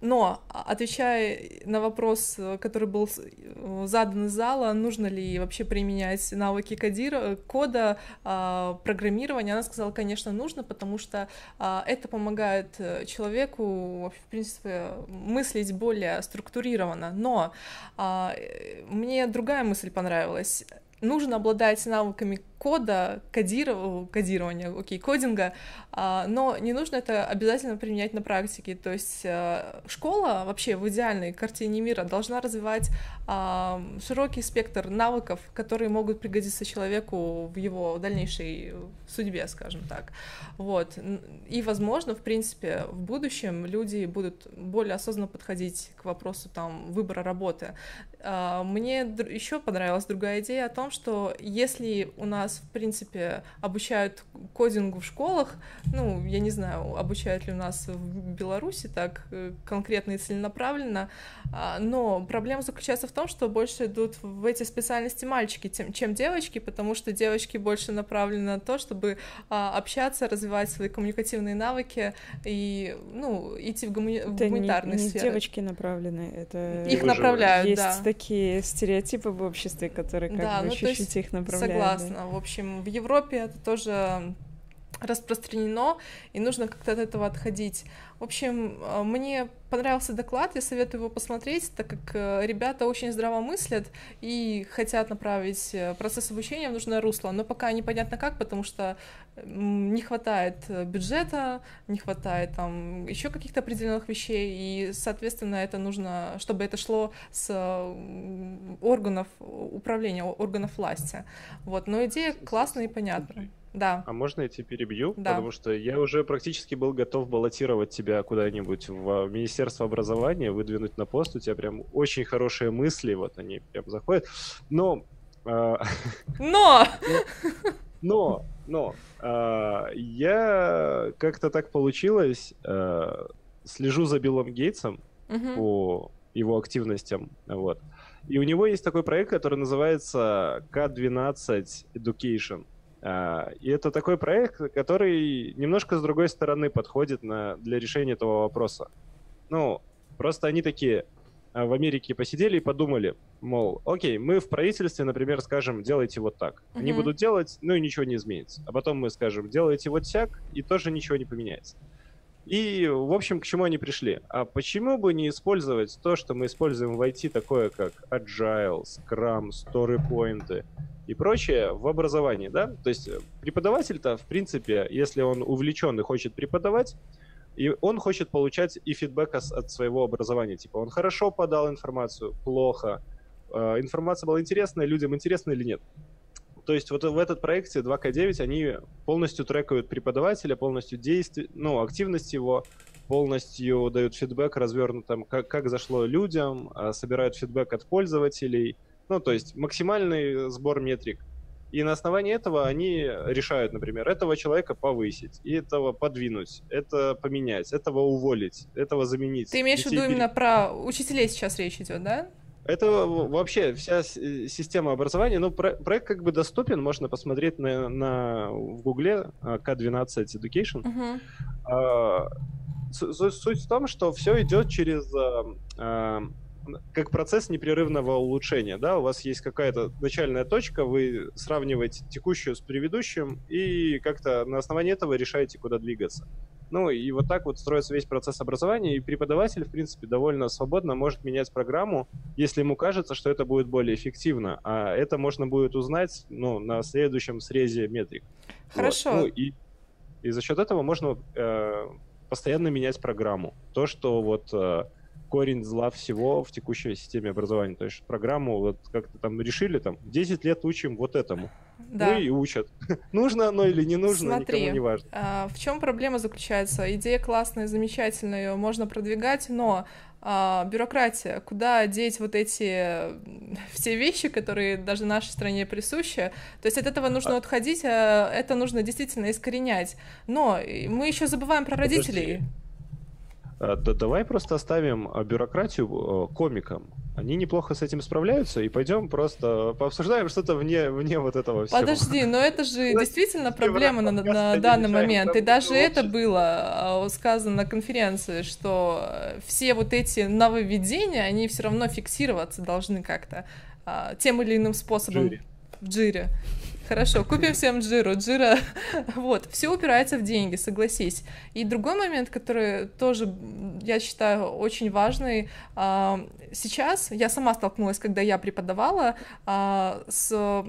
но, а, отвечая на вопрос, э, который был э, задан из зала, нужно ли вообще применять навыки кодира, кода, а, программирования, она сказала, конечно, нужно, потому что а, это помогает э, человеку, в принципе, мыслить более структурированно. Но мне другая мысль понравилась нужно обладать навыками кода, кодиров... кодирования, окей, кодинга, а, но не нужно это обязательно применять на практике. То есть а, школа вообще в идеальной картине мира должна развивать а, широкий спектр навыков, которые могут пригодиться человеку в его дальнейшей судьбе, скажем так. Вот. И, возможно, в принципе, в будущем люди будут более осознанно подходить к вопросу там, выбора работы. Мне еще понравилась другая идея о том, что если у нас в принципе, обучают кодингу в школах. Ну, я не знаю, обучают ли у нас в Беларуси так э, конкретно и целенаправленно, а, но проблема заключается в том, что больше идут в эти специальности мальчики, чем девочки, потому что девочки больше направлены на то, чтобы а, общаться, развивать свои коммуникативные навыки и, ну, идти в, гумани... в гуманитарные не, не сферы. девочки направлены, это... Их направляют, есть да. такие стереотипы в обществе, которые как да, бы ну, чуть-чуть их направляют. Согласна. Да. В общем, в Европе это тоже распространено, и нужно как-то от этого отходить. В общем, э, мне понравился доклад, я советую его посмотреть, так как э, ребята очень здраво мыслят и хотят направить э, процесс обучения в нужное русло, но пока непонятно как, потому что не хватает бюджета, не хватает там еще каких-то определенных вещей, и, соответственно, это нужно, чтобы это шло с органов управления, органов власти. Вот, но идея классная и понятная. Да. А можно я тебя перебью? Да. Потому что я уже практически был готов баллотировать тебя куда-нибудь в Министерство образования, выдвинуть на пост. У тебя прям очень хорошие мысли, вот они прям заходят. Но... Э... Но! Но, но, э, я как-то так получилось, слежу за Биллом Гейтсом по его активностям, вот. И у него есть такой проект, который называется K12 Education. А, и это такой проект, который немножко с другой стороны подходит на, для решения этого вопроса. Ну, просто они такие а, в Америке посидели и подумали, мол, окей, мы в правительстве, например, скажем, делайте вот так. Mm-hmm. Они будут делать, ну и ничего не изменится. А потом мы скажем, делайте вот так, и тоже ничего не поменяется. И, в общем, к чему они пришли? А почему бы не использовать то, что мы используем в IT, такое как Agile, Scrum, StoryPoint и прочее в образовании, да? То есть э, преподаватель-то, в принципе, если он увлечен и хочет преподавать, и он хочет получать и фидбэк от своего образования. Типа, он хорошо подал информацию, плохо, э, информация была интересная, людям интересна или нет. То есть вот в этот проекте 2К9 они полностью трекают преподавателя, полностью действие, ну, активность его, полностью дают фидбэк развернутым, как, как зашло людям, а, собирают фидбэк от пользователей. Ну, то есть максимальный сбор метрик. И на основании этого они решают, например, этого человека повысить, и этого подвинуть, это поменять, этого уволить, этого заменить. Ты имеешь в виду именно про учителей сейчас речь идет, да? Это вообще вся система образования. Ну, про проект как бы доступен, можно посмотреть на, на в Гугле K12 Education. Uh-huh. А, суть в том, что все идет через а, как процесс непрерывного улучшения, да, у вас есть какая-то начальная точка, вы сравниваете текущую с предыдущим и как-то на основании этого решаете, куда двигаться. Ну и вот так вот строится весь процесс образования, и преподаватель, в принципе, довольно свободно может менять программу, если ему кажется, что это будет более эффективно, а это можно будет узнать ну, на следующем срезе метрик. Хорошо. Вот. Ну, и, и за счет этого можно э, постоянно менять программу. То, что вот э, корень зла всего в текущей системе образования. То есть программу вот как-то там решили, там 10 лет учим вот этому. Да. Ну и учат. нужно оно или не нужно, Смотри, никому не важно. А, в чем проблема заключается? Идея классная, замечательная, ее можно продвигать, но а, бюрократия, куда деть вот эти все вещи, которые даже нашей стране присущи. То есть от этого нужно а... отходить, а это нужно действительно искоренять. Но мы еще забываем про родителей. Подожди. Э, да давай просто оставим э, бюрократию э, комикам. Они неплохо с этим справляются, и пойдем просто пообсуждаем что-то вне, вне вот этого всего. Подожди, но это же действительно проблема на, на данный момент. И даже это было сказано на конференции, что все вот эти нововведения, они все равно фиксироваться должны как-то тем или иным способом. В джире. В джире. Хорошо, купим всем джиру. Джира, вот, все упирается в деньги, согласись. И другой момент, который тоже, я считаю, очень важный. А, сейчас я сама столкнулась, когда я преподавала, а, с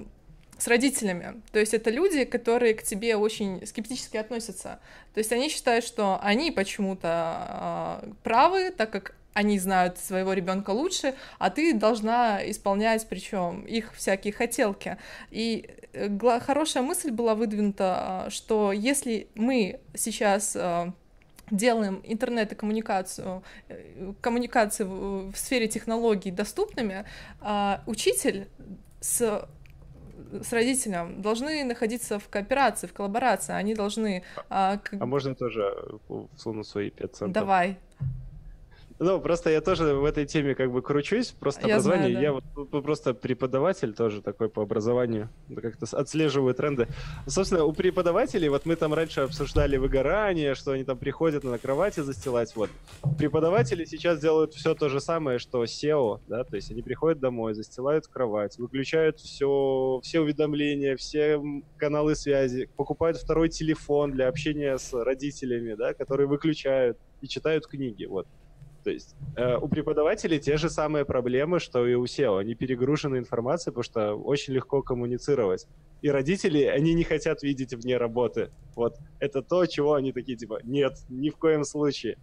с родителями. То есть это люди, которые к тебе очень скептически относятся. То есть они считают, что они почему-то э, правы, так как они знают своего ребенка лучше, а ты должна исполнять, причем их всякие хотелки. И хорошая мысль была выдвинута, а, что если мы сейчас а, делаем интернет и коммуникацию, э, коммуникации в сфере технологий доступными, а, учитель с с родителем должны находиться в кооперации, в коллаборации, они должны... А, а можно тоже всунуть свои 5 центов? Давай. Ну, просто я тоже в этой теме как бы кручусь, просто я образование. Знаю, да. Я вот ну, просто преподаватель тоже такой по образованию, как-то отслеживаю тренды. Собственно, у преподавателей, вот мы там раньше обсуждали выгорание, что они там приходят на кровати застилать, вот. Преподаватели сейчас делают все то же самое, что SEO, да, то есть они приходят домой, застилают кровать, выключают все, все уведомления, все каналы связи, покупают второй телефон для общения с родителями, да, которые выключают и читают книги, вот. То есть э, у преподавателей те же самые проблемы, что и у SEO. Они перегружены информацией, потому что очень легко коммуницировать. И родители, они не хотят видеть вне работы. Вот это то, чего они такие, типа, нет, ни в коем случае.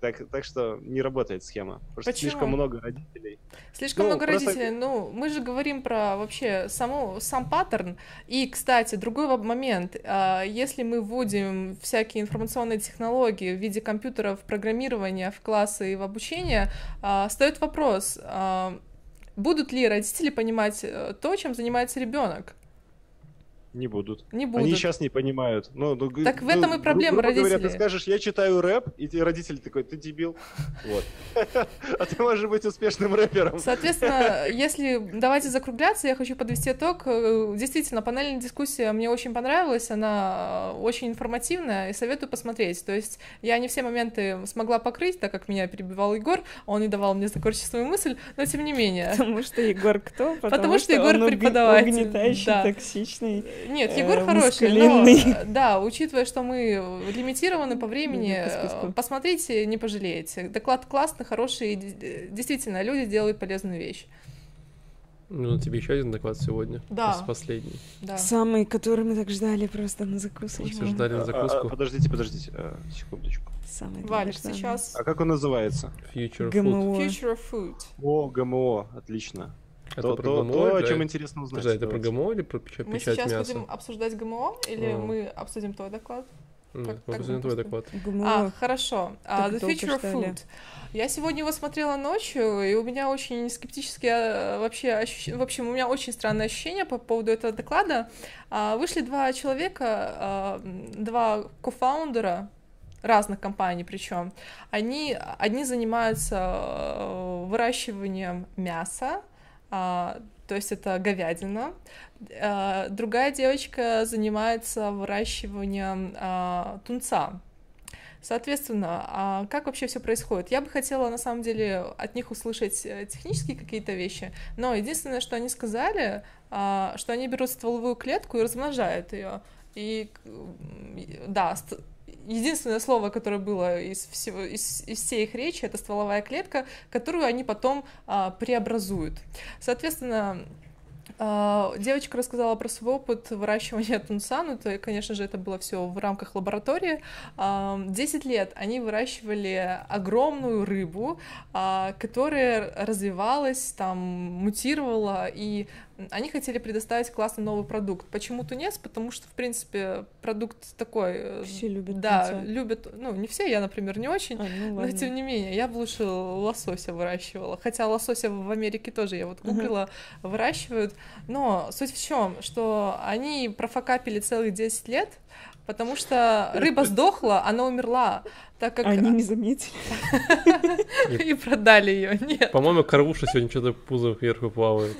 Так, так что не работает схема. Просто Почему? слишком много родителей. Слишком ну, много просто... родителей. Ну, мы же говорим про вообще саму, сам паттерн. И, кстати, другой момент. А, если мы вводим всякие информационные технологии в виде компьютеров, программирования в классы и в обучение, а, встает вопрос, а, будут ли родители понимать э, то, чем занимается ребенок? Не будут. Не будут. Они сейчас не понимают. Ну, ну, так в этом и проблема родителей. Говоря, ты скажешь, я читаю рэп, и ты, родитель такой, ты дебил. Вот. А ты можешь быть успешным рэпером. Соответственно, если давайте закругляться, я хочу подвести итог. Э, действительно, панельная дискуссия мне очень понравилась, она э, очень информативная, и советую посмотреть. То есть я не все моменты смогла покрыть, так как меня перебивал Егор, он не давал мне закончить свою мысль, но тем не менее. Потому что Егор кто? Потому, Потому что, что Егор преподаватель. угнетающий, да. токсичный. Нет, э, Егор хороший, но, э, да, учитывая, что мы лимитированы по времени, э, посмотрите, не пожалеете. Доклад классный, хороший, действительно, люди делают полезную вещь. Ну, тебе еще один доклад сегодня. Да. Последний. Да. Самый, который мы так ждали просто на закусочку. Все ждали на закуску. А, а, подождите, подождите, а, секундочку. Самый Валик, сейчас. А как он называется? Future ГМО. Food. Future Food. О, ГМО, отлично. Это то, про то, ГМО? То, о чем интересно узнать. Подожди, это про ГМО или про печать, Мы сейчас мяса? будем обсуждать ГМО или а. мы обсудим твой доклад? Нет, Как- не твой доклад. ГМО. А, хорошо. Так The Future of. Food. Я сегодня его смотрела ночью, и у меня очень скептические а, вообще ощущения. В общем, у меня очень странное ощущение по поводу этого доклада. А, Вышли два человека, м, два кофаундера разных компаний причем. Они, одни занимаются э, выращиванием мяса, а, то есть это говядина. А, Другая девочка занимается выращиванием а, тунца. Соответственно, а как вообще все происходит? Я бы хотела, на самом деле, от них услышать э, технические какие-то вещи, но единственное, что они сказали, а, что они берут стволовую клетку и размножают ее. И да, единственное слово, которое было из всего из, из всей их речи, это стволовая клетка, которую они потом а, преобразуют. Соответственно, а, Девочка рассказала про свой опыт выращивания тунца, ну, то, конечно же, это было все в рамках лаборатории. А, 10 лет они выращивали огромную рыбу, а, которая развивалась, там, мутировала, и они хотели предоставить классный новый продукт. Почему тунец? Потому что, в принципе, продукт такой... э, Все любят Да, тунца. любят, ну, не все, я, например, не очень, А, ну но тем не менее, я бы лучше лосося выращивала. Хотя лосося в Америке тоже я вот гуглила, выращивают. Но суть в чем, что они профокапили целых 10 лет, потому что рыба сдохла, она умерла, так как Они не заметили. и продали ее. Нет. По-моему, Карвуша сегодня что-то пузо кверху плавает.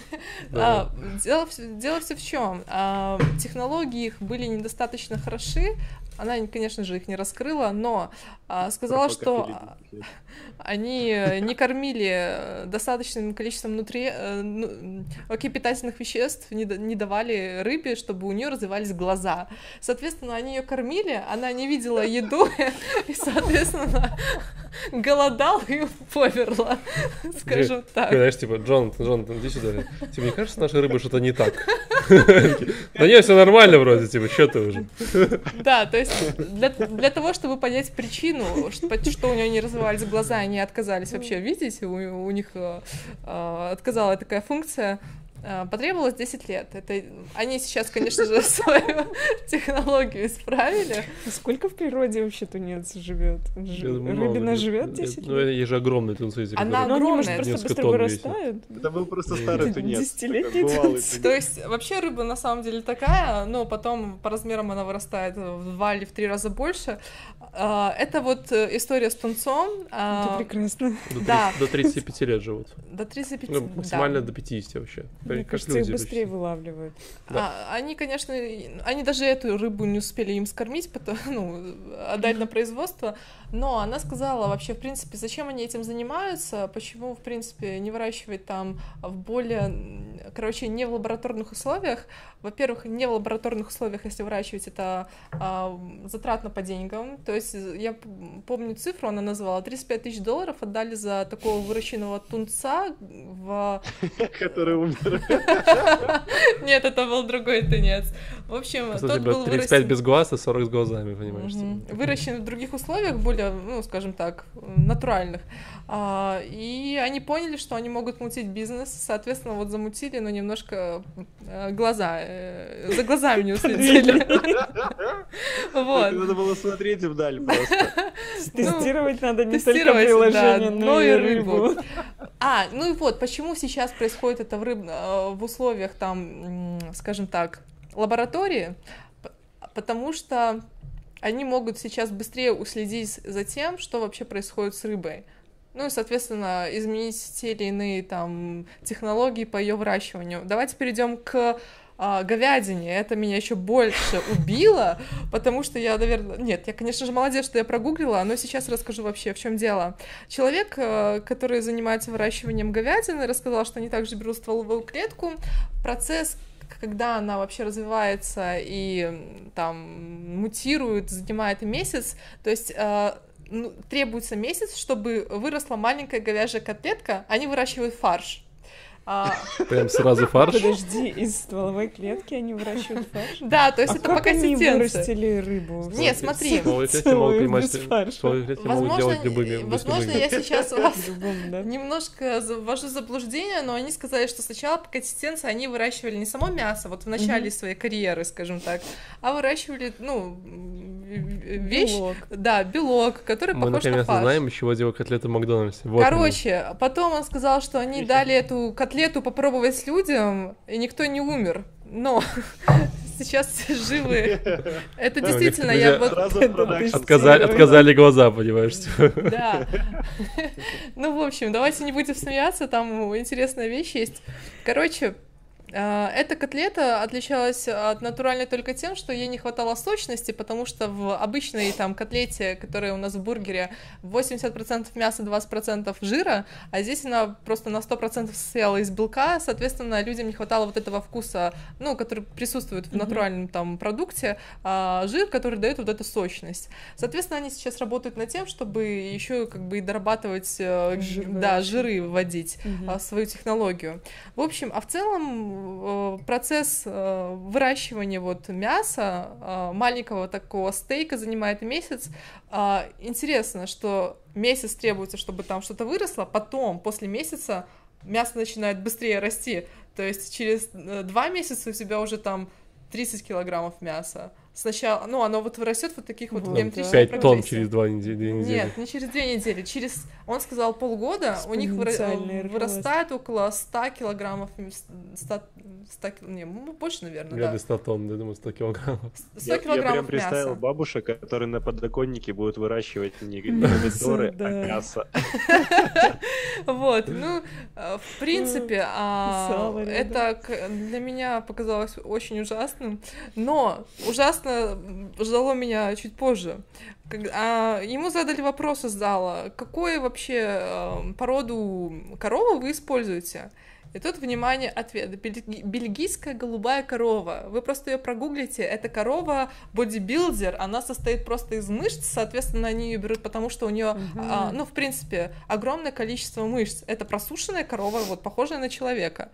А, дело, все в чем. технологии их были недостаточно хороши. Она, конечно же, их не раскрыла, но а, сказала, что Профокапили 10 лет. они э, не кормили э, достаточным количеством нутри... э, ну, питательных веществ, не, не давали рыбе, чтобы у нее развивались глаза. Соответственно, они ее кормили, она не видела еду, и, соответственно, голодала и померла, скажем так. Знаешь, типа, Джонатан, Джонатан, иди сюда. Тебе не кажется, нашей рыбы что-то не так? Да не, все нормально вроде, типа, что ты уже? Да, то есть для, для того, чтобы понять причину, что, что у нее не развивались глаза, они отказались вообще видеть, у, у них э, э, отказала такая функция, потребовалось 10 лет. Это, они сейчас, конечно же, свою технологию исправили. Сколько в природе вообще тунец живет? Рыбина живет Я- 10 Ну, лет? есть же огромные тунцы, эти, Она Но они, может, огромная. просто быстро тонн весит. вырастают? Это был просто старый не. тунец. Десятилетний тунец. тунец. То есть вообще рыба на самом деле такая, но потом по размерам она вырастает в два или в три раза больше. А, Это вот э, история с тунцом. Это А, прекрасно. До Да. 30 До 35 лет живут. До 35. Ну, да. максимально до 50 вообще. Мне Как кажется, их люди быстрее почти. вылавливают. Да. А, они, конечно, они даже эту рыбу не успели им скормить, потому, ну, отдать на производство. Но она сказала вообще, в принципе, зачем они этим занимаются, почему, в принципе, не выращивать там в более, короче, не в лабораторных условиях. Во-первых, не в лабораторных условиях, если выращивать, это а, затратно по деньгам. То есть э, я помню цифру, она назвала 35 тысяч долларов отдали за такого выращенного тунца в Который умер. Нет, это был другой тунец. В общем, тот был 35 выращен... без глаз, а 40 с глазами, понимаешь? Типа. Выращен в других условиях, более, ну, скажем так, натуральных. А, и они поняли, что они могут мутить бизнес, соответственно, вот замутили, но немножко э, глаза, э, за глазами не уследили. Вот. Надо было смотреть вдаль просто. Тестировать надо не только тестировать, приложение, но и рыбу. А, ну и вот, почему сейчас происходит это в, рыб... э, в условиях, там, скажем так, лаборатории? Потому что они могут сейчас быстрее уследить за тем, что вообще происходит с рыбой. Ну и, соответственно, изменить те или иные там технологии по ее выращиванию. Давайте перейдем к а, говядине. Это меня еще больше убило, потому что я, наверное... Нет, я, конечно же, молодец, что я прогуглила, но сейчас расскажу вообще, в чем дело. Человек, э, который занимается выращиванием говядины, рассказал, что они также берут стволовую клетку. Процесс когда она вообще развивается и там мутирует, занимает месяц, то есть э, ну, требуется месяц, чтобы выросла маленькая говяжья котлетка, они выращивают фарш. А, Прям сразу фарш. Подожди, из стволовой клетки они выращивают фарш? да, то есть А это по как они вырастили рыбу? Нет, смотри. Стволовые клетки могут принимать... могут Возможно, делать любыми. возможно, я сейчас вас немножко ввожу в заблуждение, но они сказали, что сначала по консистенции они выращивали не само мясо, вот в начале своей карьеры, скажем так, а выращивали, ну, вещь, Белок. да, белок, который Мы похож на наконец-то фарш. знаем, из чего делают котлеты в Макдональдсе. Вот они. Короче, потом он сказал, что они дали эту котлету попробовать людям, и никто не умер. Но сейчас живы. Это действительно, я вот... Отказали, глаза, понимаешь? типа. Да. Ну, в общем, давайте не будем смеяться, там интересная вещь есть. Короче, эта котлета отличалась от натуральной только тем, что ей не хватало сочности, потому что в обычной там котлете, которая у нас в бургере, 80% мяса, 20% жира, а здесь она просто на 100% состояла из белка, соответственно, людям не хватало вот этого вкуса, ну, который присутствует в натуральном там продукте, а жир, который дает вот эту сочность. Соответственно, они сейчас работают над тем, чтобы еще как бы и дорабатывать, э, Жир да, жиры вводить а, свою технологию. В общем, а в целом процесс э, выращивания вот мяса э, маленького такого стейка занимает месяц. А, Интересно, что месяц требуется, чтобы там что-то выросло, потом после месяца мясо начинает быстрее расти. То есть через э, два месяца у тебя уже там 30 килограммов мяса. Сначала, ну, оно вот растет вот таких вот Вот, да. геометрическом Пять тонн прогрессе. через два недели. две недели. Нет, не через две недели, через, он сказал, полгода, у них выра- рост. вырастает около 100 килограммов, м, 100, 100 кил- не, больше, наверное, Я да. для 100 тонн, я думаю, 100 килограммов. 100 Я, я килограммов прям представил мяса. бабушек, которые на подоконнике будут выращивать не помидоры, а мясо. Вот, ну, э, в принципе, а, это для меня показалось очень ужасным, но ужасно ждало меня чуть позже. Как- а, ему задали вопрос из зала, какую вообще э, породу коровы вы используете? И тут, внимание, ответ. Бельги- Бельгийская голубая корова. Вы просто ее прогуглите. Это корова бодибилдер. Она состоит просто из мышц. Соответственно, они ее берут, потому что у нее, Мгм. ну, в принципе, огромное количество мышц. Это просушенная корова, вот похожая на человека.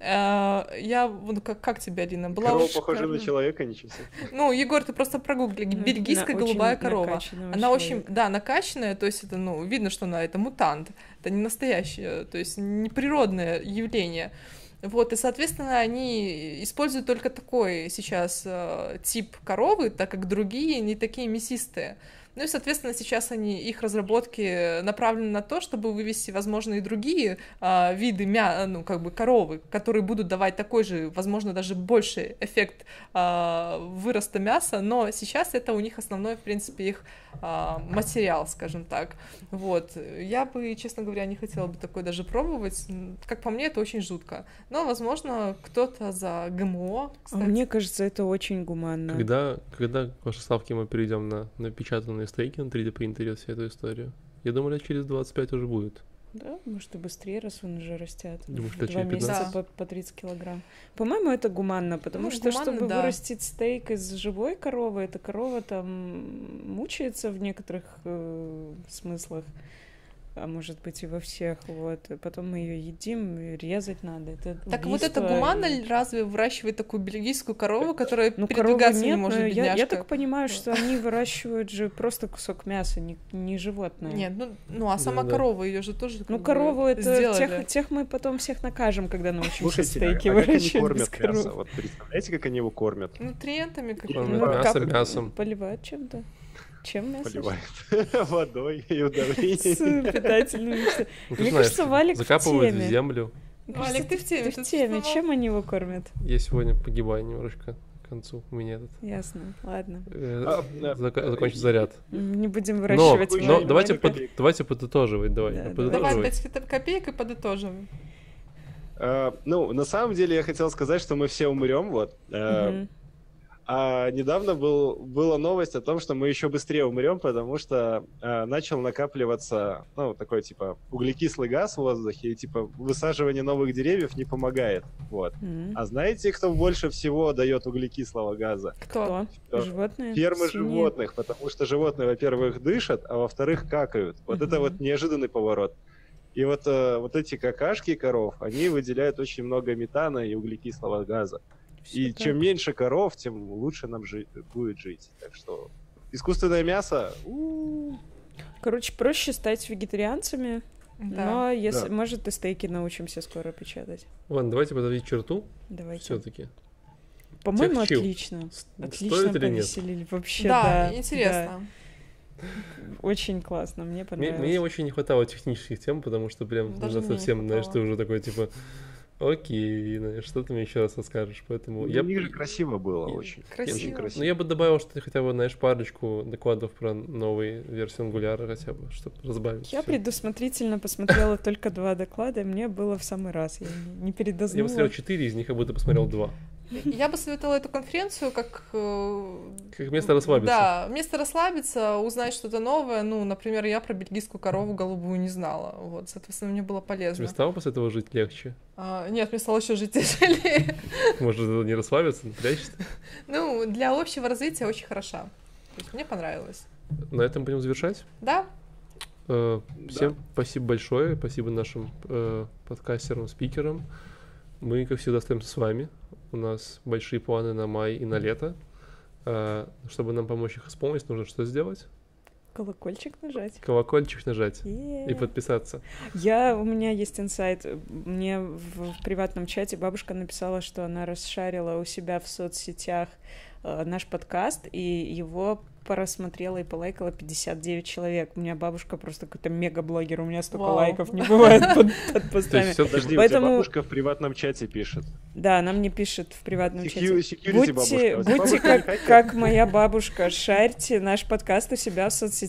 Э, Я, вот как, как тебе, Алина, была Корова уж похожа на человека, ничего себе. Ну, Егор, ты просто прогугли. Ну, Бельгийская на- голубая очень корова. Она очень, да, накачанная, то есть это, ну, видно, что она это мутант, это не настоящее, то есть неприродное явление. Вот, и, соответственно, они используют только такой сейчас э, тип коровы, так как другие не такие мясистые. Ну и, соответственно, сейчас они, их разработки направлены на то, чтобы вывести, возможно, и другие а, виды мя, ну, как бы коровы, которые будут давать такой же, возможно, даже больший эффект а, выроста мяса, но сейчас это у них основной, в принципе, их а, материал, скажем так. Вот. Я бы, честно говоря, не хотела бы такое даже пробовать. Как по мне, это очень жутко. Но, возможно, кто-то за ГМО, А кстати. мне кажется, это очень гуманно. Когда, когда к вашей ставке мы перейдем на напечатанные стейки на 3D принтере, всю эту историю? Я думаю, лет через 25 уже будет. Да, может, и быстрее, раз он уже растет. В лет Два через месяца 15? по, по 30 килограмм. По-моему, это гуманно, потому Ну, что, гуманно, чтобы да. вырастить стейк из живой коровы, эта корова там мучается в некоторых э, смыслах, а может быть и во всех, вот. И потом мы ее едим, резать надо. Это Так вот это гуманно и- разве выращивать такую бельгийскую корову, которая Ну, передвигаться не нет, может, но я, я так понимаю, что они выращивают же просто кусок мяса, не, не животное. Нет, ну, ну а сама Да-да. корова, ее же тоже Ну, бы корову это сделали. тех, тех мы потом всех накажем, когда научимся Слушайте, а стейки а как они выращивать без кормят коров. мясо? Вот представляете, как они его кормят? Нутриентами Кормят какими-то. Ну, мясо как- мясом. Поливают чем-то. Чем мясо? Поливают водой и С удобрением. питательным. веществом. Ну, ты Мне кажется, Валик в закапывают в землю. Олег, ты в теме, Ты в теме. Чем они его кормят? Я сегодня погибаю немножко к концу. У меня этот Ясно. Ладно. э, А, да. зака- закончится заряд. Не будем выращивать но давайте, давайте подытоживать, давай. Да, да. Давай. 5 копеек и подытожим. Э, Ну, на самом деле я хотел сказать, что мы все умрем, вот. А недавно был, была новость о том, что мы еще быстрее умрем, потому что э, начал накапливаться, ну, такой, типа, углекислый газ в воздухе, и, типа, высаживание новых деревьев не помогает, вот. Мгм. А знаете, кто больше всего дает углекислого газа? Кто? Кто? Животные? Фермы Свиньи? животных, потому что животные, во-первых, дышат, а во-вторых, какают. Вот это Мгм. вот неожиданный поворот. И вот, э, вот эти какашки коров, они выделяют очень много метана и углекислого газа. И так. чем меньше коров, тем лучше нам жи- будет жить. Так что искусственное мясо... у, Короче, проще стать вегетарианцами, Да. но если, Да. может, и стейки научимся скоро печатать. Ладно, давайте подавить черту Давайте. все-таки. По-моему, Тех отлично. С- Отлично Стоит или нет? повеселили. Вообще, да, да. интересно. да. Очень классно, мне Мне, понравилось. мне очень не хватало технических тем, потому что прям Даже мне не совсем, знаешь, ты уже такой, типа, окей, что ты мне еще раз расскажешь, поэтому... У я них б- же красиво было я- очень. Красиво. Очень Ну, красиво. я бы добавил, что ты хотя бы, знаешь, парочку докладов про новые версии Angular хотя бы, чтобы разбавить. Я всё. предусмотрительно посмотрела только два доклада, и мне было в самый раз. Я не- не Я передознула. посмотрел четыре из них, а будто посмотрел два. Я бы советовала эту конференцию как... э, Как место расслабиться. Да, место расслабиться, узнать что-то новое. Ну, например, я про бельгийскую корову голубую не знала. Вот, соответственно, мне было полезно. Тебе стало после этого жить легче? А, нет, мне стало еще жить тяжелее. Может, не расслабиться, напрячься? Ну, для общего развития очень хороша. Мне понравилось. На этом будем завершать. Да, Э, Всем спасибо большое, спасибо нашим э, подкастерам, спикерам. Мы, как всегда, остаемся с вами. У нас большие планы на май и на лето. Э, Чтобы нам помочь их исполнить, нужно что сделать? Колокольчик нажать. Колокольчик нажать и Е. подписаться. Я, у меня есть инсайт. Мне в, в приватном чате бабушка написала, что она расшарила у себя в соцсетях э, наш подкаст, и его просмотрела и полайкала 59 человек. У меня бабушка просто какой-то мега-блогер, у меня столько Вау. лайков не бывает под, под То постами. есть все Подожди, Поэтому- у тебя бабушка в приватном чате пишет. Да, она мне пишет в приватном Secu- чате. security Будьте, бабушка. будьте как, как моя бабушка, шарьте наш подкаст у себя в соцсетях.